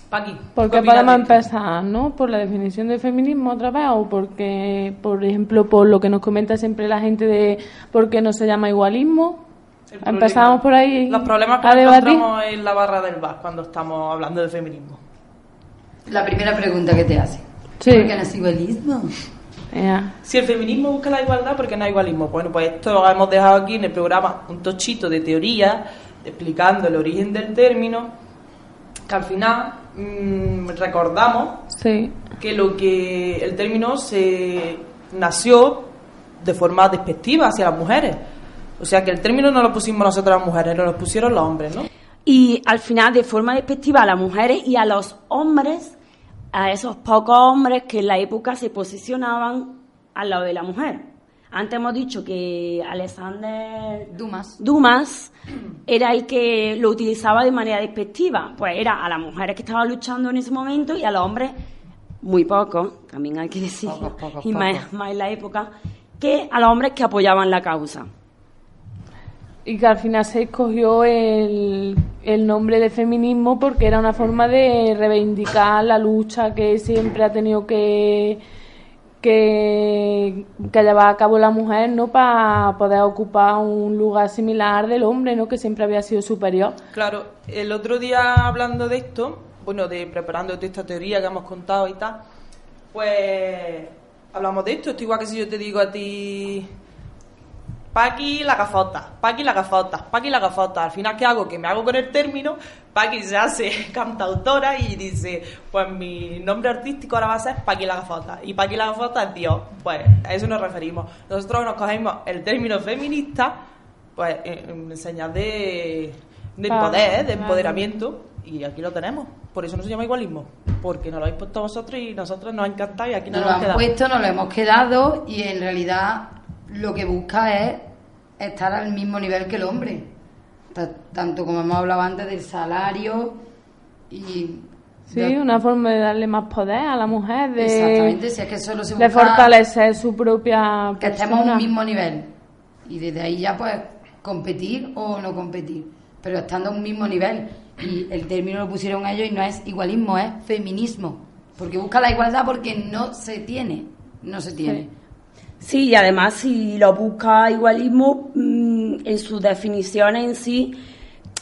Speaker 7: Paqui.
Speaker 4: ¿Por
Speaker 7: ¿qué
Speaker 4: qué
Speaker 7: opinas
Speaker 4: podemos empezar, no? ¿Por la definición de feminismo otra vez? ¿O porque, por ejemplo, por lo que nos comenta siempre la gente de por qué no se llama igualismo? Empezamos por ahí
Speaker 7: Los problemas que encontramos en la barra del bar cuando estamos hablando de feminismo.
Speaker 5: La primera pregunta que te hace.
Speaker 4: Sí.
Speaker 5: ¿Por qué no es igualismo?
Speaker 7: Si el feminismo busca la igualdad, ¿por qué no hay igualismo? Bueno, pues esto lo hemos dejado aquí en el programa, un tochito de teoría, explicando el origen del término, que al final mm, recordamos
Speaker 4: Sí.
Speaker 7: que lo que el término se nació de forma despectiva hacia las mujeres. O sea que el término no lo pusimos nosotros las mujeres, lo pusieron los hombres, ¿no?
Speaker 3: Y al final, de forma despectiva a las mujeres y a los hombres, a esos pocos hombres que en la época se posicionaban al lado de la mujer. Antes hemos dicho que Alexander
Speaker 5: Dumas,
Speaker 3: Dumas era el que lo utilizaba de manera despectiva. Pues era a las mujeres que estaban luchando en ese momento y a los hombres, muy pocos, también hay que decirlo,
Speaker 5: pocos,
Speaker 3: y más,
Speaker 5: pocos.
Speaker 3: más en la época, que a los hombres que apoyaban la causa.
Speaker 4: Y que al final se escogió el, el nombre de feminismo porque era una forma de reivindicar la lucha que siempre ha tenido que, que, que llevar a cabo la mujer, ¿no? Para poder ocupar un lugar similar del hombre, ¿no? Que siempre había sido superior.
Speaker 7: Claro, el otro día hablando de esto, bueno, de preparando esta teoría que hemos contado y tal, pues hablamos de esto. Esto igual que si yo te digo a ti, Paqui la gafota, Paqui la gafota, Paqui la gafota. Al final, ¿qué hago? Que me hago con el término, Paqui se hace cantautora y dice, pues mi nombre artístico ahora va a ser Paqui la gafota. Y Paqui la gafota es Dios. Pues a eso nos referimos. Nosotros nos cogemos el término feminista, pues en, en señal de, de
Speaker 4: Claro,
Speaker 7: poder, de
Speaker 4: claro.
Speaker 7: empoderamiento. Y aquí lo tenemos. Por eso no se llama igualismo. Porque nos lo habéis puesto vosotros y nosotros nos ha encantado y aquí
Speaker 5: Nos
Speaker 7: nos,
Speaker 5: lo
Speaker 7: hemos
Speaker 5: han
Speaker 7: quedado.
Speaker 5: puesto, nos lo hemos quedado y en realidad lo que busca es estar al mismo nivel que el hombre. Ta- Tanto como hemos hablado antes del salario y...
Speaker 4: Sí, una forma de darle más poder a la mujer, de,
Speaker 5: Exactamente, si es que solo se
Speaker 4: de
Speaker 5: busca
Speaker 4: fortalecer su propia
Speaker 5: que estemos a
Speaker 4: persona.
Speaker 5: un mismo nivel. Y desde ahí ya pues competir o no competir. Pero estando a un mismo nivel. Y el término lo pusieron ellos y no es igualismo, es feminismo. Porque busca la igualdad porque no se tiene. No se tiene.
Speaker 3: Sí, y además si lo busca igualismo, mm, en sus definiciones en sí,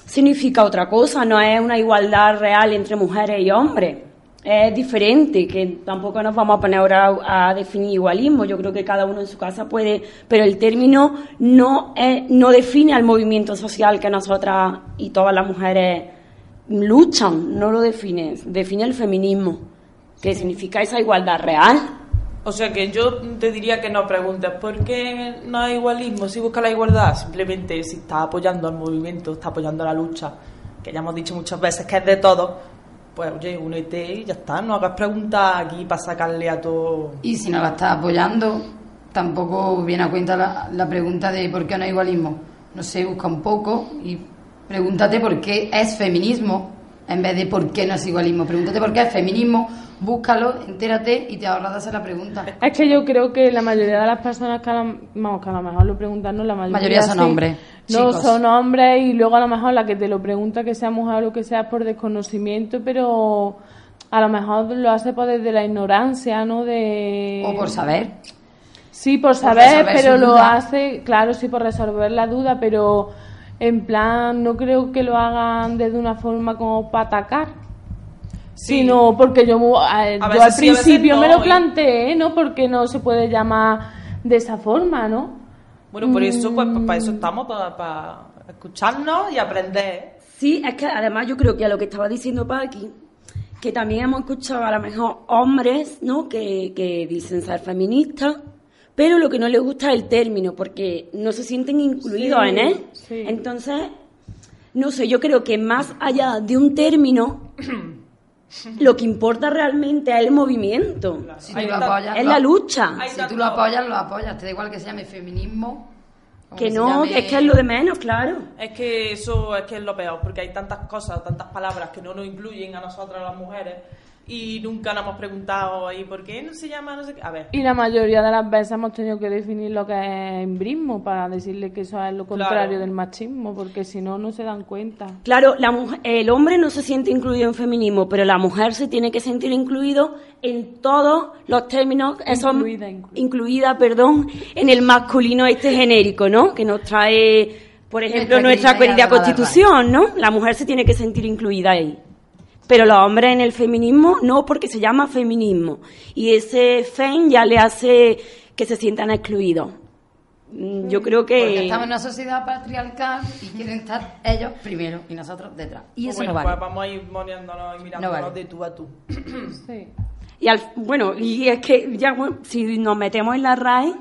Speaker 3: significa otra cosa, no es una igualdad real entre mujeres y hombres. Es diferente, que tampoco nos vamos a poner ahora a, a definir igualismo, yo creo que cada uno en su casa puede, pero el término no, es- no define al movimiento social que nosotras y todas las mujeres luchan, no lo define, define el feminismo, que significa esa igualdad real.
Speaker 7: O sea que yo te diría que no preguntes por qué no hay igualismo, si busca la igualdad, simplemente si está apoyando al movimiento, está apoyando la lucha, que ya hemos dicho muchas veces que es de todos, pues oye, únete y ya está, no hagas preguntas aquí para sacarle a todo.
Speaker 5: Y si no la estás apoyando, tampoco viene a cuenta la, la pregunta de por qué no hay igualismo. No sé, busca un poco y pregúntate por qué es feminismo en vez de por qué no es igualismo. Pregúntate por qué es feminismo, búscalo, entérate y te ahorras de hacer la pregunta.
Speaker 4: Es que yo creo que la mayoría de las personas que a lo, vamos, que a lo mejor lo preguntan, no la mayoría,
Speaker 5: Mayoría son
Speaker 4: sí.
Speaker 5: hombres,
Speaker 4: No,
Speaker 5: chicos.
Speaker 4: son hombres y luego a lo mejor la que te lo pregunta, que sea mujer o lo que sea, por desconocimiento, pero a lo mejor lo hace por desde la ignorancia, ¿no? De...
Speaker 5: O por saber.
Speaker 4: Sí, por saber, pero lo
Speaker 5: duda.
Speaker 4: hace, claro, sí, por resolver la duda, pero en plan, no creo que lo hagan desde una forma como para atacar. Sino porque yo, eh, yo al
Speaker 7: sí,
Speaker 4: principio me
Speaker 7: no,
Speaker 4: lo
Speaker 7: y-
Speaker 4: planteé, ¿no? Porque no se puede llamar de esa forma, ¿no?
Speaker 7: Bueno, por eso, pues,
Speaker 4: Mm.
Speaker 7: para eso estamos, para, para escucharnos y aprender.
Speaker 3: Sí, es que además yo creo que a lo que estaba diciendo Paqui, que también hemos escuchado a lo mejor hombres, ¿no? Que, que dicen ser feministas, pero lo que no les gusta es el término, porque no se sienten incluidos
Speaker 4: Sí,
Speaker 3: en él.
Speaker 4: sí.
Speaker 3: Entonces, no sé, yo creo que más allá de un término, lo que importa realmente es el movimiento.
Speaker 5: Si tú lo apoyas,
Speaker 3: es la lucha.
Speaker 5: Si tú lo apoyas, lo apoyas. Te da igual que se llame feminismo.
Speaker 3: Que no,
Speaker 5: llame-
Speaker 3: es que es lo de menos, claro.
Speaker 7: Es que eso es que es lo peor, porque hay tantas cosas, tantas palabras que no nos incluyen a nosotras las mujeres y nunca nos hemos preguntado ahí por qué no se llama, no sé qué. A ver,
Speaker 4: Y la mayoría de las veces hemos tenido que definir lo que es embrismo para decirle que eso es lo contrario
Speaker 3: Claro.
Speaker 4: del machismo, porque si no, no se dan cuenta.
Speaker 3: Claro, la mujer- el hombre no se siente incluido en feminismo, pero la mujer se tiene que sentir incluido en todos los términos, esos-
Speaker 4: Incluida,
Speaker 3: incluida, perdón, en el masculino este genérico, ¿no? Que nos trae, por ejemplo,
Speaker 5: Nuestra
Speaker 3: nuestra
Speaker 5: querida
Speaker 3: Constitución, ¿no? La mujer se tiene que sentir incluida ahí. Pero los hombres en el feminismo no, porque se llama feminismo. Y ese FEM ya le hace que se sientan excluidos. Mm, Yo creo
Speaker 5: Porque
Speaker 3: que...
Speaker 5: estamos en una sociedad patriarcal y quieren estar ellos primero y nosotros detrás. Y eso
Speaker 7: bueno,
Speaker 5: no vale.
Speaker 7: pues vamos a ir poniéndonos y mirándonos
Speaker 5: No vale.
Speaker 7: de tú a tú.
Speaker 4: Sí.
Speaker 3: Y al- bueno, y es que ya bueno, si nos metemos en la RAE,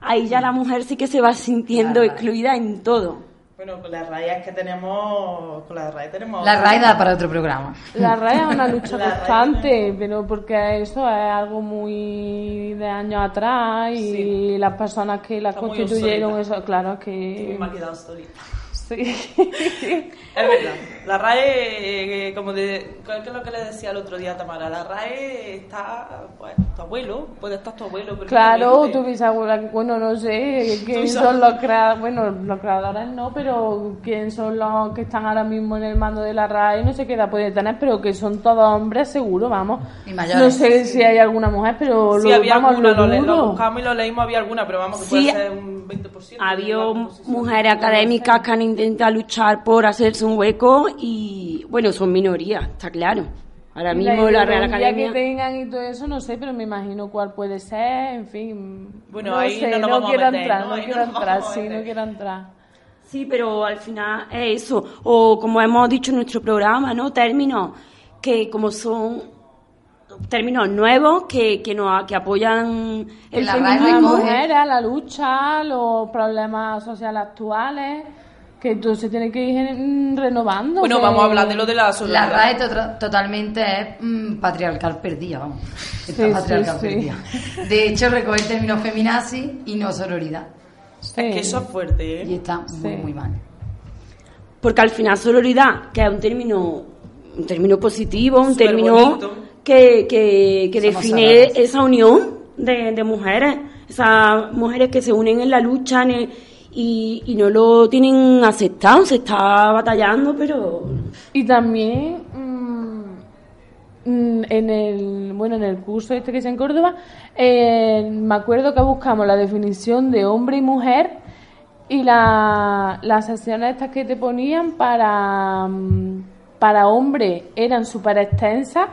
Speaker 3: ahí ya la mujer sí que se va sintiendo excluida en todo.
Speaker 7: Bueno, con la RAE es que tenemos. Con la RAE tenemos.
Speaker 5: La RAE da para otro programa.
Speaker 4: La RAE es una lucha constante, pero porque eso es algo muy de años atrás y las personas que la
Speaker 7: Está
Speaker 4: constituyeron, eso, claro que...
Speaker 7: Me ha quedado solita.
Speaker 4: Sí.
Speaker 7: Es verdad. La RAE, eh, como de, ¿qué es lo que le decía el otro día a Tamara? La RAE está, pues, tu abuelo, puede estar tu abuelo.
Speaker 4: Claro,
Speaker 7: perfectamente.
Speaker 4: tu bisabuela, bueno, no sé quién son los creadores, bueno, los creadores no, pero quién son los que están ahora mismo en el mando de la RAE, no sé qué edad puede tener, pero que son todos hombres, seguro, vamos.
Speaker 5: Y mayores.
Speaker 4: No sé si hay alguna mujer, pero
Speaker 7: Sí,
Speaker 4: lo,
Speaker 7: había
Speaker 4: vamos,
Speaker 7: alguna,
Speaker 4: lo
Speaker 7: lo, le- lo
Speaker 4: dudo.
Speaker 7: buscamos y lo leímos, había alguna, pero vamos, que
Speaker 3: Sí,
Speaker 7: puede ser un 20%.
Speaker 3: Había
Speaker 7: la
Speaker 3: mujeres académicas que han intentado luchar por hacerse un hueco y, bueno, son minorías, está claro. Ahora mismo la Real
Speaker 4: ideología
Speaker 3: Academia...
Speaker 4: que tengan y todo eso, no sé, pero me imagino cuál puede ser, en fin.
Speaker 7: Bueno,
Speaker 4: no
Speaker 7: ahí
Speaker 4: sé,
Speaker 7: no nos vamos a
Speaker 4: quiero
Speaker 7: meter,
Speaker 4: entrar,
Speaker 7: ¿no?
Speaker 4: no, quiero entrar, sí, no quiero entrar.
Speaker 3: Sí, pero al final es eso. O como hemos dicho en nuestro programa, ¿no? Términos que como son términos nuevos que, que, nos, que apoyan el
Speaker 5: la
Speaker 3: feminismo.
Speaker 5: recoge-
Speaker 4: mujeres, a la lucha, los problemas sociales actuales, que entonces tiene que ir mm, renovando.
Speaker 7: Bueno,
Speaker 4: que-
Speaker 7: vamos a hablar de lo de la
Speaker 5: La
Speaker 7: sororidad.
Speaker 5: RAE to- totalmente es mm, patriarcal perdida, vamos. Está
Speaker 4: Sí,
Speaker 5: patriarcal
Speaker 4: sí, sí.
Speaker 5: perdida. De hecho, recoge el término feminazi y no sororidad.
Speaker 7: Es que eso es fuerte, ¿eh?
Speaker 5: Y está muy, muy mal.
Speaker 3: Porque al final sororidad, que es un término, un término positivo, un
Speaker 7: Súper
Speaker 3: término
Speaker 7: bonito.
Speaker 3: Que, que, define esa unión de, de mujeres, esas mujeres que se unen en la lucha en el- y, y no lo tienen aceptado, se está batallando, pero
Speaker 4: Y también mm, mm, en el bueno en el curso este que hice en Córdoba eh, me acuerdo que buscamos la definición de hombre y mujer y la, las sesiones estas que te ponían para mm, para hombre eran súper extensas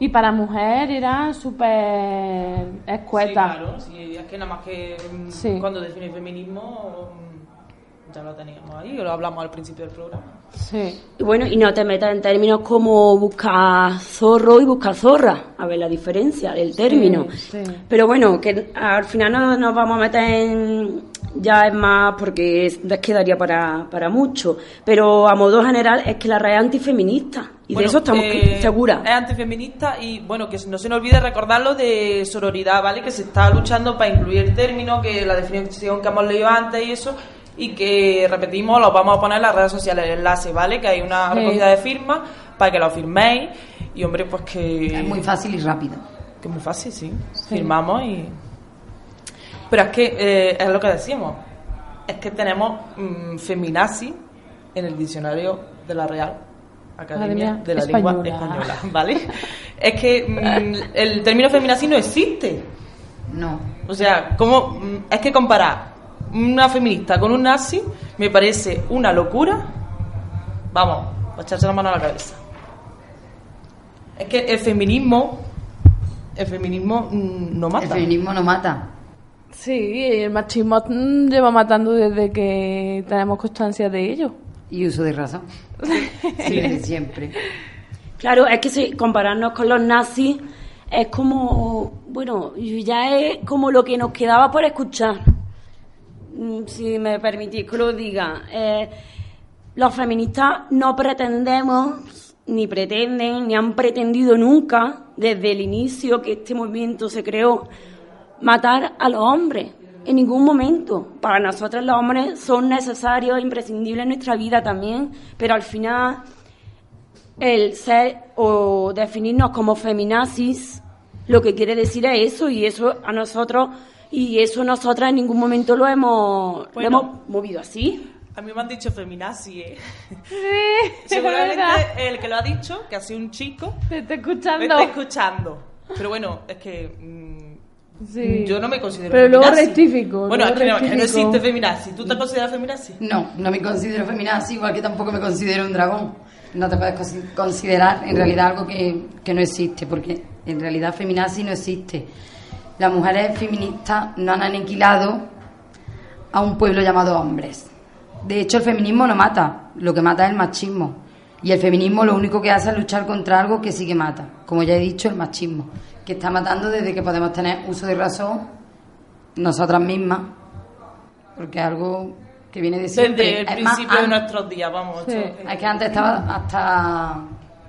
Speaker 4: y para mujer eran súper
Speaker 7: Sí,
Speaker 4: escuetas.
Speaker 7: claro, sí, es que nada más que mm,
Speaker 4: Sí.
Speaker 7: cuando define feminismo mm, ya lo teníamos ahí, lo hablamos al principio del programa.
Speaker 4: Sí.
Speaker 3: Y bueno, y no te metas en términos como buscar zorro y buscar zorra, a ver la diferencia del término.
Speaker 4: sí.
Speaker 3: Pero bueno, que al final no nos vamos a meter en, ya es más porque es, es que daría para, para mucho. Pero a modo general es que la red es antifeminista y
Speaker 7: Bueno,
Speaker 3: de eso estamos
Speaker 7: eh,
Speaker 3: seguras.
Speaker 7: Es antifeminista y bueno, que no se nos olvide recordarlo de sororidad, ¿vale? Que se está luchando para incluir el término, que la definición que hemos leído antes y eso, y que repetimos, lo vamos a poner en las redes sociales, el enlace, ¿vale? Que hay una
Speaker 4: Sí.
Speaker 7: recogida de firmas para que lo firméis y hombre, pues que...
Speaker 5: Es muy fácil y rápido.
Speaker 7: Que es muy fácil, sí. Firmamos y... Pero es que eh, es lo que decíamos. Es que tenemos mm, feminazi en el diccionario de la Real Academia de la Lengua
Speaker 4: Española.
Speaker 7: Española, ¿vale? es que mm, el término feminazi no existe.
Speaker 5: No.
Speaker 7: O sea, ¿cómo? mm, Es que comparar una feminista con un nazi me parece una locura. Vamos, para echarse la mano a la cabeza. Es que el feminismo, el feminismo no mata.
Speaker 5: El feminismo no mata.
Speaker 4: Sí, el machismo mm, lleva matando desde que tenemos constancia de ello.
Speaker 5: Y uso de razón. Desde siempre.
Speaker 3: Claro, es que si compararnos con los nazis es como, bueno, ya es como lo que nos quedaba por escuchar. Mm, Si me permitís que lo diga. Eh, los feministas no pretendemos, ni pretenden, ni han pretendido nunca, desde el inicio que este movimiento se creó, matar a los hombres. En ningún momento. Para nosotros los hombres son necesarios e imprescindibles en nuestra vida también, pero al final el ser o definirnos como feminazis lo que quiere decir es eso y eso a nosotros y eso nosotras en ningún momento lo hemos, lo hemos movido así.
Speaker 7: A mí me han dicho feminazi, ¿eh?
Speaker 4: es
Speaker 7: Seguramente el que lo ha dicho, que ha sido un chico,
Speaker 4: Te está
Speaker 7: me
Speaker 4: escuchando.
Speaker 7: está escuchando. Pero bueno, es que mm,
Speaker 4: Sí.
Speaker 7: yo no me considero
Speaker 4: Pero luego
Speaker 7: feminazi.
Speaker 4: rectifico,
Speaker 7: Bueno,
Speaker 4: luego
Speaker 7: es que no, que no
Speaker 4: rectifico.
Speaker 7: existe feminazi. ¿Tú te consideras feminazi?
Speaker 5: No, no me considero feminazi, igual que tampoco me considero un dragón. No te puedes consi- considerar en realidad algo que, que no existe, porque en realidad feminazi no existe. Las mujeres feministas no han aniquilado a un pueblo llamado hombres. De hecho, el feminismo no mata, lo que mata es el machismo. Y el feminismo lo único que hace es luchar contra algo que sí que mata. Como ya he dicho, el machismo, que está matando desde que podemos tener uso de razón nosotras mismas, porque es algo que viene de siempre.
Speaker 7: Desde el
Speaker 5: Es más,
Speaker 7: principio de
Speaker 5: an-
Speaker 7: nuestros días, vamos.
Speaker 4: Sí.
Speaker 5: es que antes estaba hasta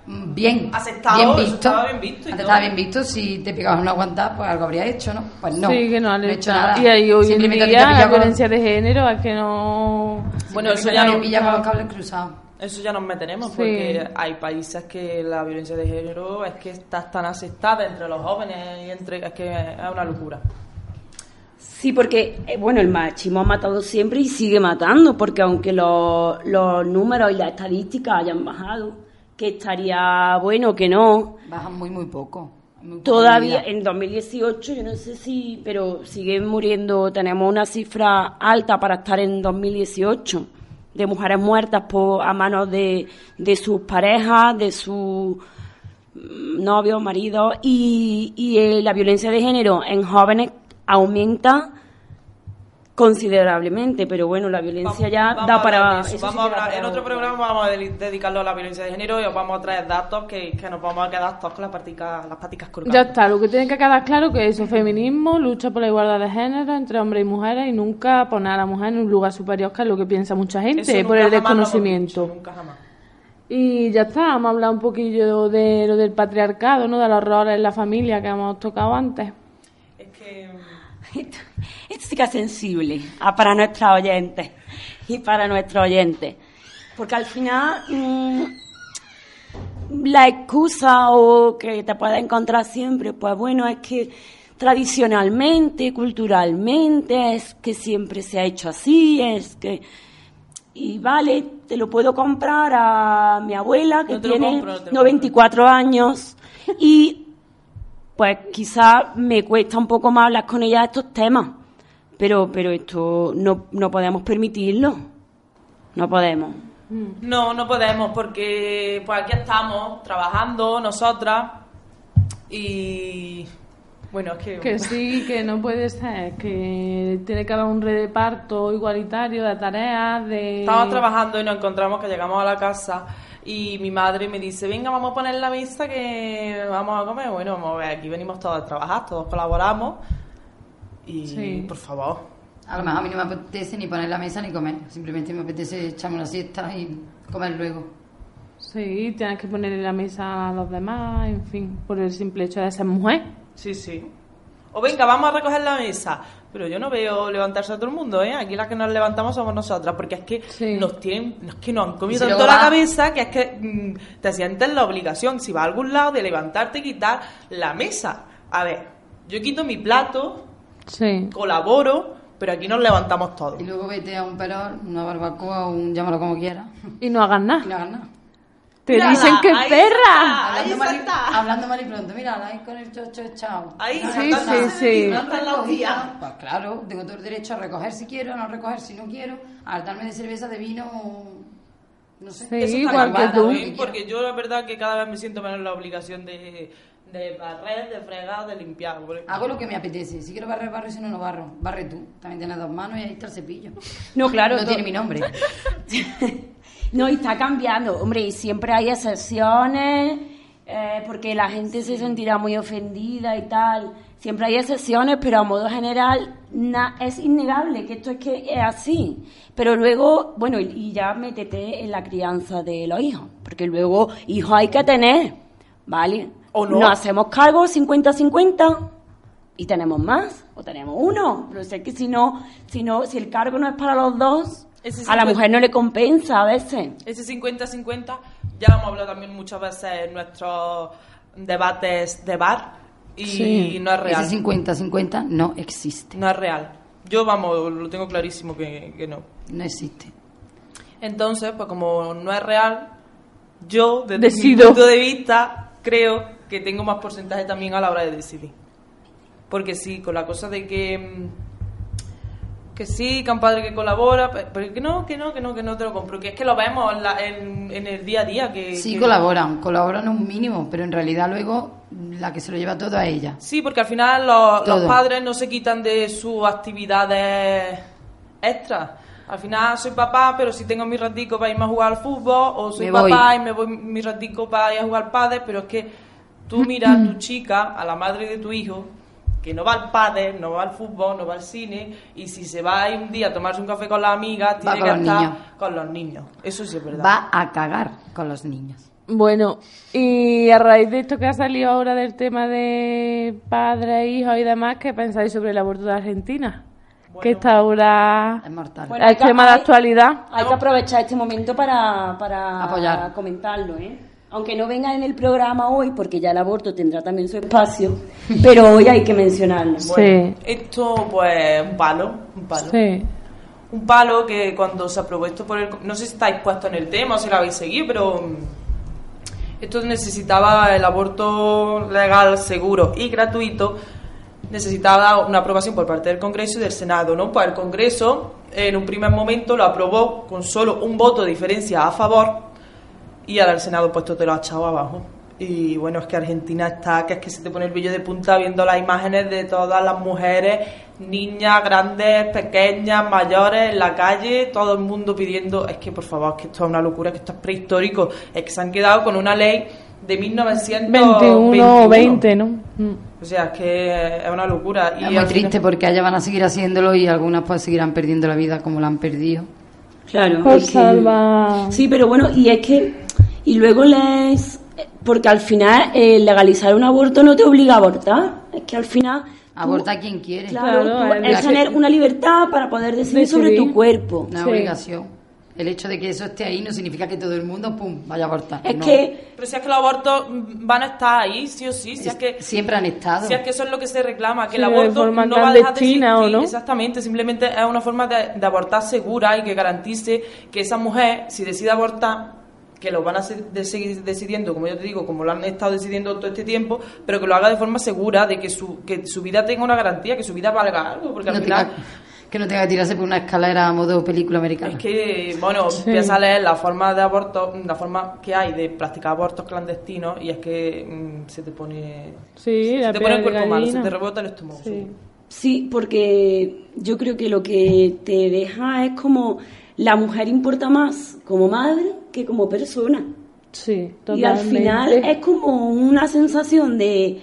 Speaker 5: bien,
Speaker 7: Aceptado,
Speaker 5: bien visto.
Speaker 7: estaba bien visto y
Speaker 5: antes
Speaker 7: todo.
Speaker 5: estaba bien visto, si te pegabas una aguantada, pues algo habría hecho, ¿no? Pues no,
Speaker 4: sí, que no,
Speaker 5: he hecho nada.
Speaker 4: Y ahí hoy en día la
Speaker 5: con-
Speaker 4: violencia de género es que no...
Speaker 7: Bueno, eso ya no,
Speaker 5: pilla con los cables cruzados.
Speaker 7: Eso ya nos meteremos
Speaker 4: Sí.
Speaker 7: porque hay países que la violencia de género es que está tan aceptada entre los jóvenes y entre es que es una locura.
Speaker 3: Sí, porque, eh, bueno, el machismo ha matado siempre y sigue matando, porque aunque los, los números y las estadísticas hayan bajado, que estaría bueno que no,
Speaker 5: Bajan muy, muy poco. muy
Speaker 3: Todavía en 2018, yo no sé si, pero siguen muriendo, tenemos una cifra alta para estar en 2018 de mujeres muertas por, a manos de, de sus parejas, de sus novios, maridos, y, y eh, la violencia de género en jóvenes aumenta considerablemente, pero bueno, la violencia ya
Speaker 7: Vamos
Speaker 3: da para...
Speaker 7: eso,
Speaker 3: eso
Speaker 7: vamos
Speaker 3: sí
Speaker 7: a hablar- en
Speaker 3: para
Speaker 7: otro
Speaker 3: otro.
Speaker 7: programa vamos a dedi- dedicarlo a la violencia de género y os vamos a traer datos que, que nos vamos a quedar todos con las paticas, las paticas colgando.
Speaker 4: Ya está, lo que tiene que quedar claro que eso, feminismo, lucha por la igualdad de género entre hombres y mujeres y nunca poner a la mujer en un lugar superior que es lo que piensa mucha gente por el desconocimiento.
Speaker 7: dicho, nunca jamás.
Speaker 4: Y ya está, vamos a hablar un poquillo de lo del patriarcado, ¿no? De los roles en la familia que hemos tocado antes.
Speaker 7: Es que
Speaker 3: Esto sí que es sensible ah, para nuestros oyentes y para nuestros oyentes. Porque al final mm, la excusa o que te puedes encontrar siempre, pues bueno, es que tradicionalmente, culturalmente, es que siempre se ha hecho así, es que... Y vale, te lo puedo comprar a mi abuela que
Speaker 7: No
Speaker 3: tiene
Speaker 7: compro, no te lo
Speaker 3: 94 años y pues quizás me cuesta un poco más hablar con ella de estos temas, pero, pero esto no, no podemos permitirlo, no podemos.
Speaker 7: No, no podemos porque pues aquí estamos trabajando nosotras y bueno, es que...
Speaker 4: Que sí, que no puede ser, que tiene que haber un reparto igualitario de tareas, de...
Speaker 7: Estábamos trabajando y nos encontramos que llegamos a la casa y mi madre me dice, venga, vamos a poner la mesa que vamos a comer. Bueno, vamos a ver, aquí venimos todos a trabajar, todos colaboramos y
Speaker 5: Sí.
Speaker 7: por favor.
Speaker 5: A lo mejor a mí no me apetece ni poner la mesa ni comer. Simplemente me apetece echarme una siesta y comer luego.
Speaker 4: Sí, tienes que ponerle la mesa a los demás, en fin, por el simple hecho de ser mujer.
Speaker 7: Sí, sí. O venga, vamos a recoger la mesa. Pero yo no veo levantarse a todo el mundo, ¿eh? Aquí las que nos levantamos somos nosotras, porque es que nos tienen, es que nos han comido
Speaker 5: si
Speaker 7: tanto la cabeza que es que mm, te sientes la obligación, si vas a algún lado, de levantarte y quitar la mesa. A ver, yo quito mi plato,
Speaker 4: Sí.
Speaker 7: colaboro, pero aquí nos levantamos todos.
Speaker 5: Y luego vete a un perón, una barbacoa, un llámalo como quieras.
Speaker 4: Y no hagan nada.
Speaker 5: Y no hagas nada.
Speaker 4: Te
Speaker 5: Mírala,
Speaker 4: dicen que
Speaker 5: ahí
Speaker 4: perra.
Speaker 5: Hablando mal, y, hablando mal y pronto, mira, ahí con el chocho echado.
Speaker 7: Ahí,
Speaker 4: Sí, sí, sí.
Speaker 5: Pues claro, tengo todo el derecho a recoger si quiero, a no recoger si no quiero, a hartarme de cerveza, de vino, no sé.
Speaker 4: Sí,
Speaker 7: Eso está
Speaker 4: igual que tú.
Speaker 7: ¿eh? Porque yo la verdad que cada vez me siento menos la obligación de, de barrer, de fregar, de limpiar.
Speaker 5: Hago lo que me apetece. Si quiero barrer, barro si no, no barro. Barre tú. También tienes dos manos y ahí está el cepillo.
Speaker 3: No, claro,
Speaker 5: No
Speaker 3: to-
Speaker 5: tiene mi nombre.
Speaker 3: No, está cambiando, hombre, y siempre hay excepciones, eh, porque la gente se sentirá muy ofendida y tal. Siempre hay excepciones, pero a modo general na- es innegable que esto es que es así. Pero luego, bueno, y, y ya métete en la crianza de los hijos, porque luego hijos hay que tener, ¿vale?
Speaker 7: O no.
Speaker 3: Nos hacemos cargo 50-50 y tenemos más, o tenemos uno. Pero sé que si no, si no, si el cargo no es para los dos, a la
Speaker 7: 50
Speaker 3: mujer no le compensa a veces.
Speaker 7: Ese 50-50 ya lo hemos hablado también muchas veces en nuestros debates de bar y
Speaker 5: Sí.
Speaker 7: no es real.
Speaker 5: Ese 50-50 no existe.
Speaker 7: No es real. Yo, vamos, lo tengo clarísimo que, que no.
Speaker 5: No existe.
Speaker 7: Entonces, pues como no es real, yo, desde
Speaker 4: Decido.
Speaker 7: mi punto de vista, creo que tengo más porcentaje también a la hora de decidir. Porque sí, con la cosa de que... Que sí, que un padre que colabora, pe- pero que no, que no, que no, que no te lo compro. Que es que lo vemos en, la- en- en el día a día. Que,
Speaker 5: Sí
Speaker 7: que-
Speaker 5: colaboran, colaboran un mínimo, pero en realidad luego la que se lo lleva todo a ella.
Speaker 7: Sí, porque al final los, padres no se quitan de sus actividades extras. Al final soy papá, pero si tengo mi ratico para irme a jugar al fútbol, o soy
Speaker 5: Me voy.
Speaker 7: papá y me voy mi ratico para ir a jugar al padre, pero es que tú miras a tu chica, a la madre de tu hijo, que no va al padre, no va al fútbol, no va al cine, y si se va ahí un día a tomarse un café con las amigas, tiene que
Speaker 5: los
Speaker 7: estar
Speaker 5: niños.
Speaker 7: con los niños. Eso sí es verdad.
Speaker 5: Va a cagar con los niños.
Speaker 4: Bueno, y a raíz de esto que ha salido ahora del tema de padres, hijos y demás, ¿qué pensáis sobre el aborto de Argentina? Que está ahora
Speaker 5: Es mortal.
Speaker 3: Bueno,
Speaker 4: el tema de actualidad.
Speaker 3: Hay que aprovechar este momento para, para
Speaker 5: Apoyar.
Speaker 3: comentarlo, ¿eh? Aunque no venga en el programa hoy, porque ya el aborto tendrá también su espacio, pero hoy hay que mencionarlo.
Speaker 4: Sí.
Speaker 7: Esto, pues, un palo, un palo.
Speaker 4: Sí.
Speaker 7: un palo que cuando se aprobó esto por el... No sé si estáis puestos en el tema o si lo habéis seguido, pero mm, esto necesitaba el aborto legal, seguro y gratuito, necesitaba una aprobación por parte del Congreso y del Senado, ¿no? Pues el Congreso en un primer momento lo aprobó con solo un voto de diferencia a favor y ahora el Senado puesto te lo ha echado abajo. Y bueno, es que Argentina está, que es que se te pone el vello de punta viendo las imágenes de todas las mujeres, niñas, grandes, pequeñas, mayores, en la calle, todo el mundo pidiendo, es que por favor, es que esto es una locura, que esto es prehistórico, es que se han quedado con una ley de 1921.
Speaker 4: 21 o 20, ¿no? Mm.
Speaker 7: O sea, es que es una locura.
Speaker 5: Es
Speaker 7: y
Speaker 5: muy
Speaker 7: al
Speaker 5: triste
Speaker 7: final-
Speaker 5: porque ellas van a seguir haciéndolo y algunas pues seguirán perdiendo la vida como la han perdido.
Speaker 3: Claro.
Speaker 4: Por
Speaker 3: es que-
Speaker 4: salva.
Speaker 3: Sí, pero bueno, y es que. Y luego les. Porque al final, eh, legalizar un aborto no te obliga a abortar. Es que al final... tú-
Speaker 5: Aborta quien quiere.
Speaker 3: Claro,
Speaker 4: Claro,
Speaker 3: tú-
Speaker 4: es
Speaker 3: es tener una libertad para poder decidir, sobre
Speaker 4: Decidir.
Speaker 3: tu cuerpo.
Speaker 5: Una
Speaker 4: Sí.
Speaker 5: obligación. El hecho de que eso esté ahí no significa que todo el mundo, pum, vaya a abortar.
Speaker 3: Es
Speaker 5: No.
Speaker 3: que
Speaker 7: Pero si es que los abortos van a estar ahí, sí o sí. Si es que,
Speaker 5: Siempre han estado.
Speaker 7: si es que eso es lo que se reclama, que
Speaker 4: Sí,
Speaker 7: el aborto no va a dejar de
Speaker 4: clandestina, ¿o
Speaker 7: existir.
Speaker 4: no?
Speaker 7: Exactamente, simplemente es una forma de, de abortar segura y que garantice que esa mujer, si decide abortar, que lo van a seguir decidiendo, como yo te digo, como lo han estado decidiendo todo este tiempo, pero que lo haga de forma segura, de que su, que su vida tenga una garantía, que su vida valga algo, porque
Speaker 5: No
Speaker 7: al final...
Speaker 5: tenga- que no tenga que tirarse por una escalera a modo película americana.
Speaker 7: Es que, bueno, empieza a leer la forma de aborto, la forma que hay de practicar abortos clandestinos y es que mm, se te pone...
Speaker 4: Sí,
Speaker 7: se
Speaker 4: la
Speaker 7: te pone el cuerpo mal, se te rebota el estómago.
Speaker 4: Sí.
Speaker 3: Sí, porque yo creo que lo que te deja es como la mujer importa más como madre que como persona.
Speaker 4: Sí,
Speaker 3: Y al final es como una sensación de,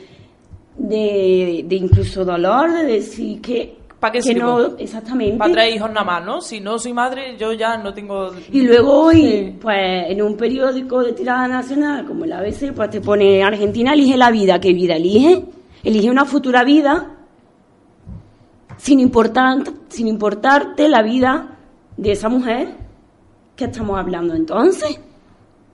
Speaker 3: de, de incluso dolor, de decir que,
Speaker 7: ¿Para qué
Speaker 3: que
Speaker 7: sirvo?
Speaker 3: no, exactamente.
Speaker 7: Para traer hijos nada más, ¿no? Si no soy madre, yo ya no tengo...
Speaker 3: Y luego hoy, pues en un periódico de tirada nacional como el ABC, pues te pone Argentina elige la vida. ¿Qué vida elige? Elige una futura vida sin, importar, sin importarte la vida de esa mujer que estamos hablando entonces.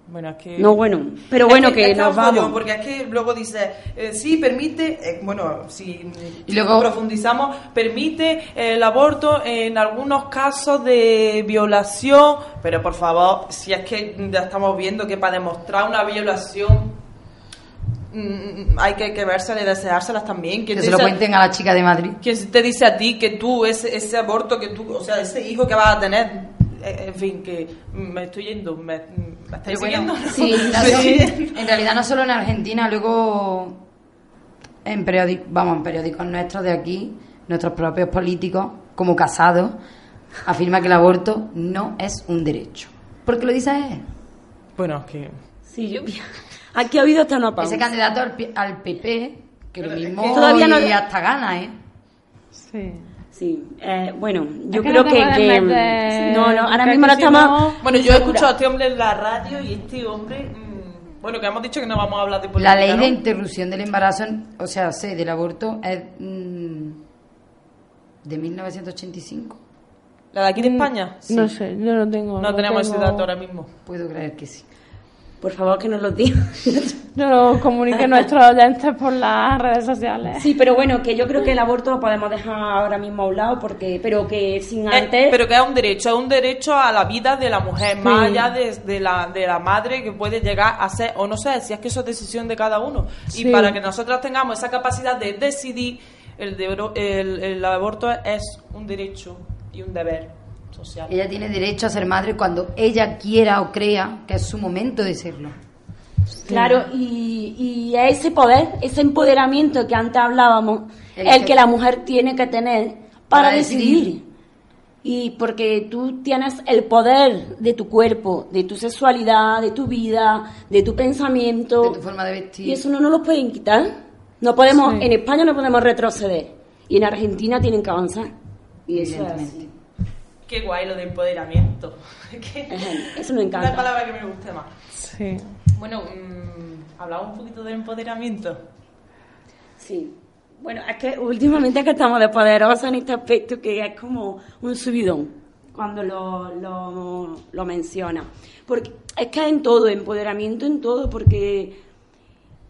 Speaker 7: Bueno, es que...
Speaker 3: No, bueno, pero
Speaker 7: Es
Speaker 3: bueno, que
Speaker 7: es
Speaker 3: nos
Speaker 7: un follón,
Speaker 3: vamos.
Speaker 7: Porque es que luego dice, eh, sí, permite, eh, bueno, si
Speaker 5: Y luego-
Speaker 7: profundizamos, permite el aborto en algunos casos de violación, pero por favor, si es que ya estamos viendo que para demostrar una violación mm, hay que, que y deseárselas también. ¿Quién
Speaker 5: Que se lo cuenten a la chica de Madrid.
Speaker 7: ¿Quién te dice a ti que tú, ese, ese aborto que tú, o sea, ese hijo que vas a tener, en fin, que me estoy yendo, me, me estáis
Speaker 5: bueno,
Speaker 7: siguiendo?
Speaker 5: sí, no, no, en realidad no solo en Argentina, luego en periódicos, vamos, en periódicos nuestros de aquí, nuestros propios políticos, como casados, afirma que el aborto no es un derecho. Porque lo dice él.
Speaker 7: Bueno, es que...
Speaker 3: Sí, yo, aquí ha habido hasta una pausa.
Speaker 5: Ese candidato al, al PP, que lo mismo
Speaker 3: todavía no-
Speaker 5: y hasta gana, ¿eh?
Speaker 4: Sí.
Speaker 3: Sí, eh, bueno, yo
Speaker 4: que
Speaker 3: creo
Speaker 4: no
Speaker 3: que,
Speaker 4: meter,
Speaker 3: no, no, ahora mismo no estamos.
Speaker 4: no-
Speaker 7: Bueno, yo he escuchado a este hombre en la radio y este hombre... mm, bueno, que hemos dicho que no vamos a hablar de
Speaker 5: La
Speaker 7: política,
Speaker 5: ley
Speaker 7: ¿no?
Speaker 5: de interrupción del embarazo, o sea, sé, del aborto es mm, de 1985.
Speaker 7: ¿La de aquí de España?
Speaker 4: Mm, No sé, yo no tengo.
Speaker 7: No tenemos ese dato ahora mismo.
Speaker 5: Puedo creer que sí.
Speaker 3: Por favor, que nos lo digan.
Speaker 4: No lo comuniquen nuestros oyentes por las redes sociales.
Speaker 3: Sí, pero bueno, que yo creo que el aborto lo podemos dejar ahora mismo a un lado, porque, pero que sin
Speaker 7: Eh,
Speaker 3: antes.
Speaker 7: pero que es un derecho, es un derecho a la vida de la mujer, más allá de, de la, de la madre que puede llegar a ser o no ser, si es que eso es decisión de cada uno.
Speaker 4: Sí.
Speaker 7: Y para que nosotras tengamos esa capacidad de decidir, el, de- el, el aborto es un derecho y un deber social.
Speaker 5: Ella tiene derecho a ser madre cuando ella quiera o crea que es su momento de serlo.
Speaker 3: Claro, y, y ese poder, ese empoderamiento que antes hablábamos,
Speaker 5: El
Speaker 3: el,
Speaker 5: que-
Speaker 3: que, la mujer tiene que tener para,
Speaker 5: Para decidir.
Speaker 3: decidir. Y porque tú tienes el poder de tu cuerpo, de tu sexualidad, de tu vida, de tu pensamiento.
Speaker 5: De tu forma de vestir.
Speaker 3: Y eso no nos lo pueden quitar. No podemos,
Speaker 4: Sí.
Speaker 3: en España no podemos retroceder. Y en Argentina tienen que avanzar. Y eso es así.
Speaker 7: Qué guay lo de empoderamiento.
Speaker 3: Eso me
Speaker 7: Una
Speaker 3: encanta.
Speaker 7: palabra que me guste más.
Speaker 4: Sí.
Speaker 7: Bueno, mm, hablamos un poquito de empoderamiento.
Speaker 3: Sí. Bueno, es que últimamente es que estamos de poderosos en este aspecto que es como un subidón cuando lo, lo, lo menciona. Porque es que en todo, empoderamiento en todo, porque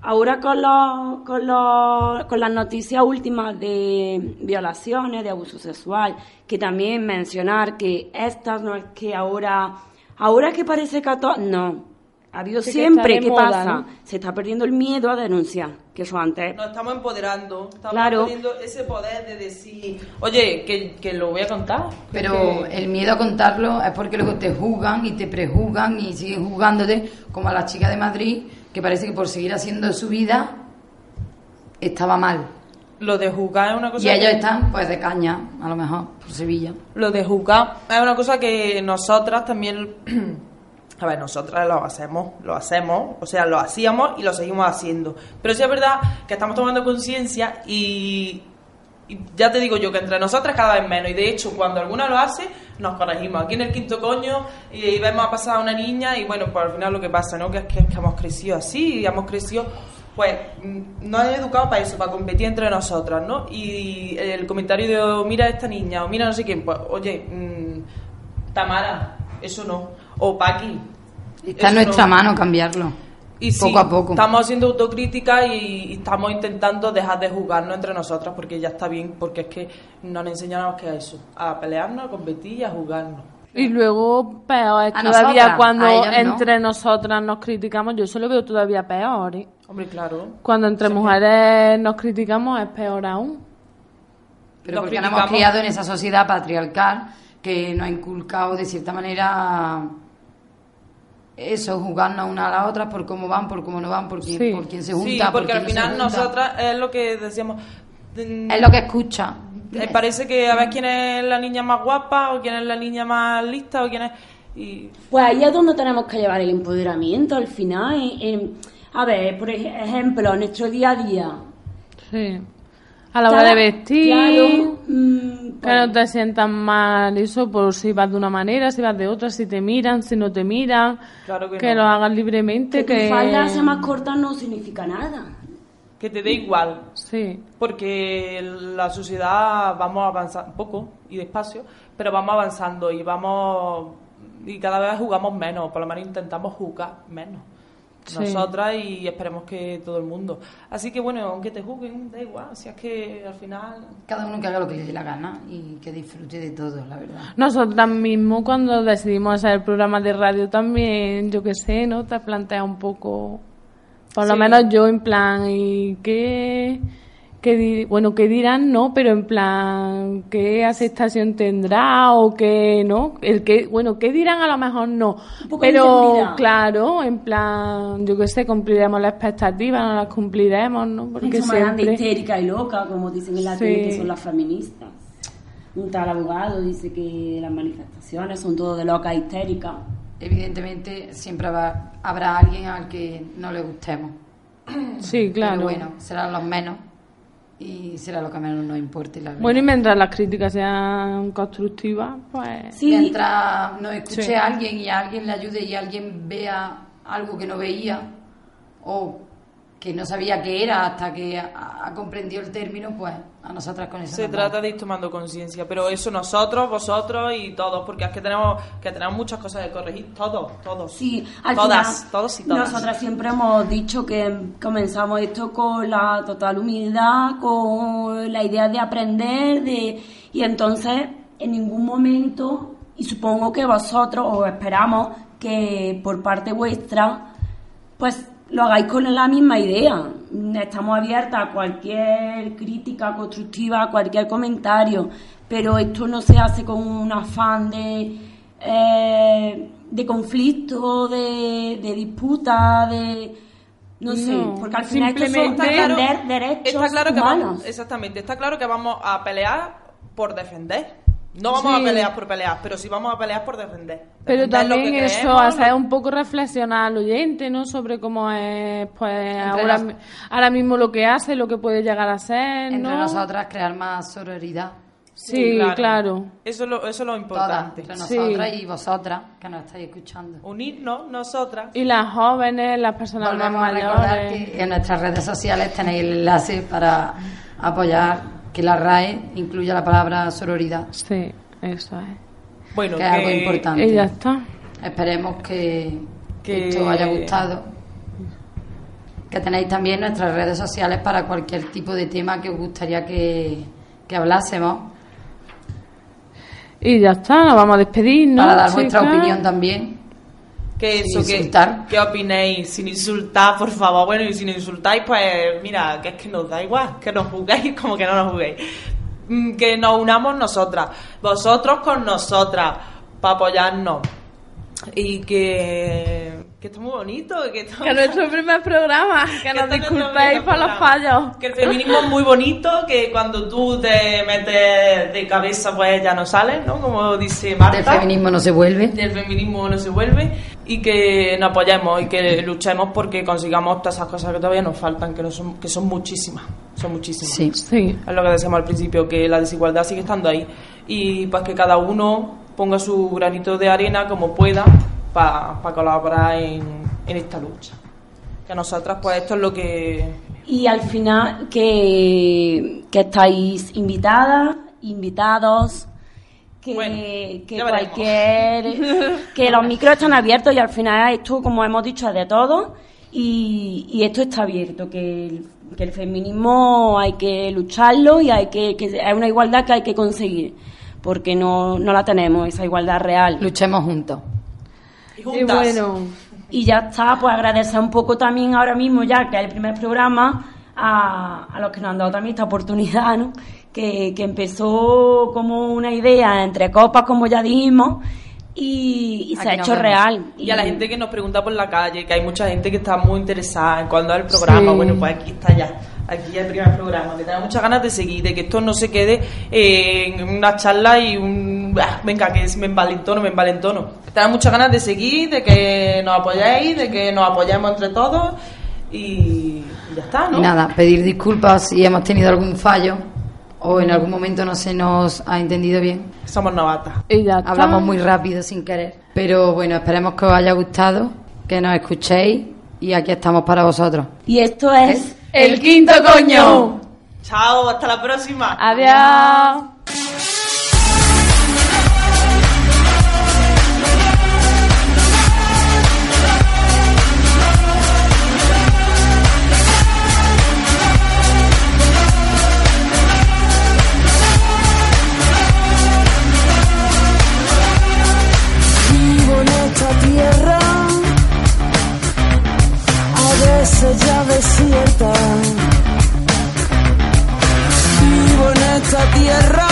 Speaker 3: ahora con, los, con, los, con las noticias últimas de violaciones, de abuso sexual, que también mencionar que estas no es que ahora, ahora que parece que a to- no. Ha habido
Speaker 4: Sí,
Speaker 3: siempre, ¿qué
Speaker 4: moda,
Speaker 3: pasa?
Speaker 4: ¿no?
Speaker 3: Se está perdiendo el miedo a denunciar, que eso antes
Speaker 7: Nos estamos empoderando, estamos
Speaker 3: Claro.
Speaker 7: teniendo ese poder de decir, oye, que, que lo voy a contar.
Speaker 5: Pero
Speaker 7: Que-
Speaker 5: el miedo a contarlo es porque luego te juzgan y te prejuzgan y siguen juzgándote, como a la chica de Madrid, que parece que por seguir haciendo su vida estaba mal.
Speaker 7: Lo de juzgar es una cosa
Speaker 5: Y ellos
Speaker 7: que-
Speaker 5: están, pues, de caña, a lo mejor, por Sevilla.
Speaker 7: Lo de juzgar es una cosa que nosotras también, a ver, nosotras lo hacemos, lo hacemos, o sea, lo hacíamos y lo seguimos haciendo. Pero sí es verdad que estamos tomando conciencia y, y ya te digo yo que entre nosotras cada vez menos. Y de hecho, cuando alguna lo hace, nos corregimos. Aquí en el quinto coño y, y vemos a pasar a una niña y bueno, pues al final lo que pasa, ¿no? Que es que, es que hemos crecido así y hemos crecido pues mm, nos han educado para eso, para competir entre nosotras, ¿no? Y el comentario de, oh, mira a esta niña, o mira no sé quién, pues, oye, mm, Tamara, eso no. O Paqui.
Speaker 5: Está en nuestra
Speaker 7: no.
Speaker 5: mano cambiarlo.
Speaker 7: Y sí,
Speaker 5: poco a poco.
Speaker 7: Estamos haciendo autocrítica y, y estamos intentando dejar de jugarnos entre nosotras porque ya está bien, porque es que nos han enseñado que a eso, a pelearnos, a competir y a jugarnos.
Speaker 4: Y luego peor es todavía
Speaker 7: nosotras,
Speaker 4: cuando
Speaker 7: no.
Speaker 4: entre nosotras nos criticamos, yo eso lo veo todavía peor. ¿eh?
Speaker 7: Hombre, claro.
Speaker 4: Cuando entre mujeres nos criticamos es peor aún.
Speaker 5: Pero
Speaker 4: Nos
Speaker 5: porque nos hemos criado en esa sociedad patriarcal que nos ha inculcado de cierta manera eso, jugarnos una a la otra por cómo van, por cómo no van, por quién,
Speaker 7: Sí.
Speaker 5: por quién se junta.
Speaker 7: Sí,
Speaker 5: por
Speaker 7: porque
Speaker 5: quién
Speaker 7: al final nosotras es lo que decíamos. mm,
Speaker 5: Es lo que escucha.
Speaker 7: eh, parece que a ver quién es la niña más guapa o quién es la niña más lista o quién es... Y
Speaker 3: Pues ahí es donde tenemos que llevar el empoderamiento al final. en- en- a ver, por ej- ejemplo, en nuestro día a día.
Speaker 4: Sí. A la hora de vestir,
Speaker 3: claro, mm,
Speaker 4: que no te sientas mal, eso, por si vas de una manera, si vas de otra, si te miran, si no te miran,
Speaker 7: Claro que no.
Speaker 4: lo hagas libremente,
Speaker 3: que
Speaker 4: que...
Speaker 3: tu falda sea más corta no significa nada.
Speaker 7: que te dé igual.
Speaker 4: Sí.
Speaker 7: Porque la sociedad vamos avanzando poco y despacio, pero vamos avanzando y vamos y cada vez jugamos menos, por lo menos intentamos jugar menos.
Speaker 5: Sí.
Speaker 7: Nosotras y esperemos que todo el mundo. Así que bueno, aunque te juzguen, da igual, si es que al final
Speaker 5: Cada uno que haga lo que le dé la gana y que disfrute de todo, la verdad.
Speaker 4: Nosotras mismos cuando decidimos hacer el programa de radio también, yo qué sé, ¿no? Te planteas un poco, por lo menos yo en plan, ¿y qué, di- bueno, qué dirán, no? Pero en plan, ¿qué aceptación tendrá o qué, no? El que, bueno, ¿qué dirán a lo mejor no? Pero claro, en plan, yo qué sé, cumpliremos las expectativas, no las cumpliremos, ¿no? Porque
Speaker 3: grande,
Speaker 4: siempre...
Speaker 3: histérica y loca, como dicen en la
Speaker 4: Sí.
Speaker 3: tele, que son las feministas. Un tal abogado dice que las manifestaciones son todo de loca histérica.
Speaker 5: Evidentemente siempre habrá, habrá alguien al que no le gustemos.
Speaker 4: Sí, claro.
Speaker 5: Pero bueno, serán los menos y será lo que menos nos importe, la verdad.
Speaker 4: Bueno, y mientras las críticas sean constructivas, pues...
Speaker 5: Mientras nos escuche
Speaker 4: Sí.
Speaker 5: alguien y a alguien le ayude y alguien vea algo que no veía o que no sabía qué era hasta que ha, comprendido el término, pues a nosotras con eso
Speaker 7: se trata de ir tomando conciencia, pero eso nosotros, vosotros y todos, porque es que tenemos que tenemos muchas cosas que corregir, todos, todos.
Speaker 3: Sí, al
Speaker 7: todas,
Speaker 3: final,
Speaker 7: todos y todas.
Speaker 3: Nosotras siempre hemos dicho que comenzamos esto con la total humildad, con la idea de aprender, de y entonces en ningún momento, y supongo que vosotros, o esperamos que por parte vuestra, pues lo hagáis con la misma idea. Estamos abiertas a cualquier crítica constructiva, a cualquier comentario, pero esto no se hace con un afán de, eh, de conflicto, de, de disputa, de... No sé,
Speaker 7: No,
Speaker 3: porque al final esto son
Speaker 7: simplemente- Está claro-
Speaker 3: defender derechos
Speaker 7: Está claro que vamos, exactamente, está claro que vamos a pelear por defender. No vamos
Speaker 4: Sí.
Speaker 7: a pelear por pelear, pero sí vamos a pelear por defender.
Speaker 4: Pero
Speaker 7: Defender lo
Speaker 4: también
Speaker 7: que
Speaker 4: eso
Speaker 7: creemos,
Speaker 4: hacer un poco reflexionar al oyente, ¿no? Sobre cómo es, pues, ahora, ahora mismo lo que hace, lo que puede llegar a ser,
Speaker 5: Entre
Speaker 4: ¿no?
Speaker 5: nosotras crear más sororidad.
Speaker 4: Sí, claro.
Speaker 7: Eso es lo, eso es lo
Speaker 5: Todas,
Speaker 7: importante.
Speaker 5: entre
Speaker 4: Sí.
Speaker 5: nosotras y vosotras que nos estáis escuchando.
Speaker 7: Unirnos, nosotras.
Speaker 4: Y las jóvenes, las personas
Speaker 5: Volvemos
Speaker 4: más
Speaker 5: a recordar
Speaker 4: mayores.
Speaker 5: que en nuestras redes sociales tenéis el enlace para apoyar que la RAE incluya la palabra sororidad.
Speaker 4: Sí, eso es.
Speaker 7: Bueno,
Speaker 5: que es algo importante.
Speaker 4: Y ya está.
Speaker 5: Esperemos que, que esto os haya gustado. Que tenéis también nuestras redes sociales para cualquier tipo de tema que os gustaría que, que hablásemos.
Speaker 4: Y ya está, nos vamos a despedir, ¿no?
Speaker 5: para dar vuestra opinión también.
Speaker 7: Eso, que,
Speaker 5: insultar.
Speaker 7: ¿qué opinéis? Sin insultar, por favor. Bueno, y si no insultáis, pues mira, que es que nos da igual, que nos juguéis como que no nos juguéis. Mm, Que nos unamos nosotras, vosotros con nosotras, para apoyarnos. Y que, que está muy bonito. Que, esto-
Speaker 4: Que nuestro primer programa, que nos
Speaker 7: es nuestro
Speaker 4: disculpéis por los fallos.
Speaker 7: Que el feminismo es muy bonito, que cuando tú te metes de cabeza, pues ya no sales, ¿no? Como dice Marta.
Speaker 5: Del feminismo no se vuelve.
Speaker 7: Del feminismo no se vuelve. Y que nos apoyemos y que luchemos porque consigamos todas esas cosas que todavía nos faltan, que, no son, que son muchísimas. Son muchísimas.
Speaker 5: Sí.
Speaker 4: Sí.
Speaker 7: Es lo que decíamos al principio, que la desigualdad sigue estando ahí. Y pues que cada uno ponga su granito de arena como pueda para colaborar en, en esta lucha. Que nosotras, pues esto es lo que...
Speaker 3: Y al final que, que estáis invitadas, invitados, que, que cualquier... que los micros están abiertos y al final esto, como hemos dicho, es de todo y, y esto está abierto, que el, que el feminismo hay que lucharlo y hay que, que es una igualdad que hay que conseguir, porque no, no la tenemos, esa igualdad real.
Speaker 5: Luchemos juntos.
Speaker 7: Y
Speaker 4: Y bueno,
Speaker 3: Y ya está, pues agradecer un poco también ahora mismo, ya que es el primer programa, a, a los que nos han dado también esta oportunidad, ¿no? Que, que empezó como una idea entre copas, como ya dijimos, y, y se ha hecho
Speaker 7: vemos.
Speaker 3: real.
Speaker 7: Y a la gente que nos pregunta por la calle, que hay mucha gente que está muy interesada en cuándo es el programa.
Speaker 3: Sí.
Speaker 7: Bueno, pues aquí está ya. Aquí ya el primer programa. Que tenemos muchas ganas de seguir, de que esto no se quede eh, en una charla y un. ah, venga, que es- me envalentono, me envalentono. Tenemos muchas ganas de seguir, de que nos apoyéis, de que nos apoyemos entre todos. Y ya está, ¿no?
Speaker 5: Y nada, pedir disculpas si hemos tenido algún fallo o en algún momento no se nos ha entendido bien.
Speaker 7: Somos novatas.
Speaker 4: y ya está.
Speaker 5: Hablamos muy rápido sin querer. Pero bueno, esperemos que os haya gustado, que nos escuchéis y aquí estamos para vosotros.
Speaker 3: Y esto es...
Speaker 4: El quinto coño.
Speaker 7: Chao, hasta la próxima.
Speaker 4: Adiós.
Speaker 6: A veces ya desierta. Vivo en esta tierra,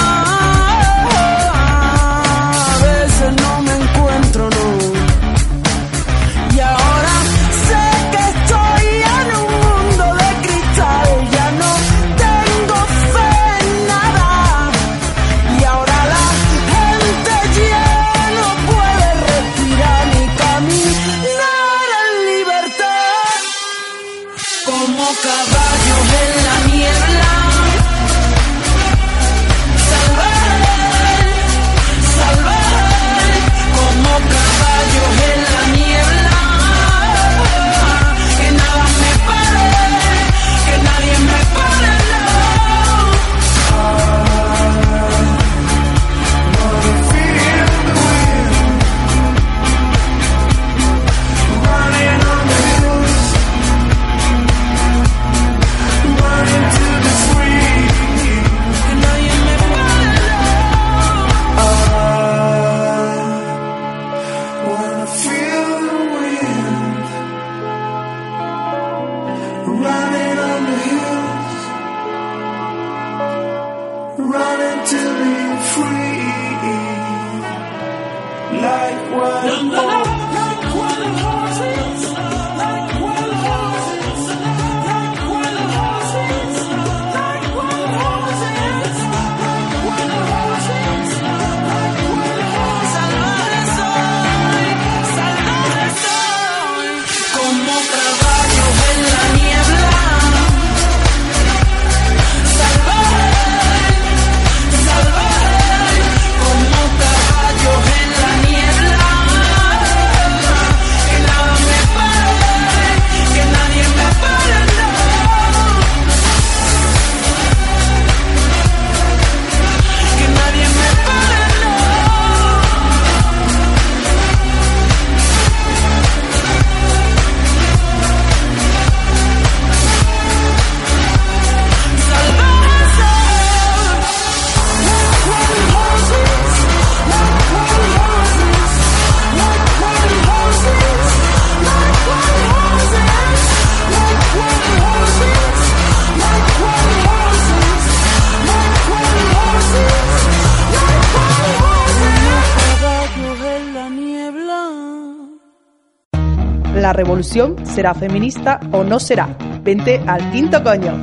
Speaker 12: revolución será feminista o no será. Vente al quinto coño.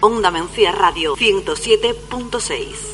Speaker 13: Onda Mencía Radio 107.6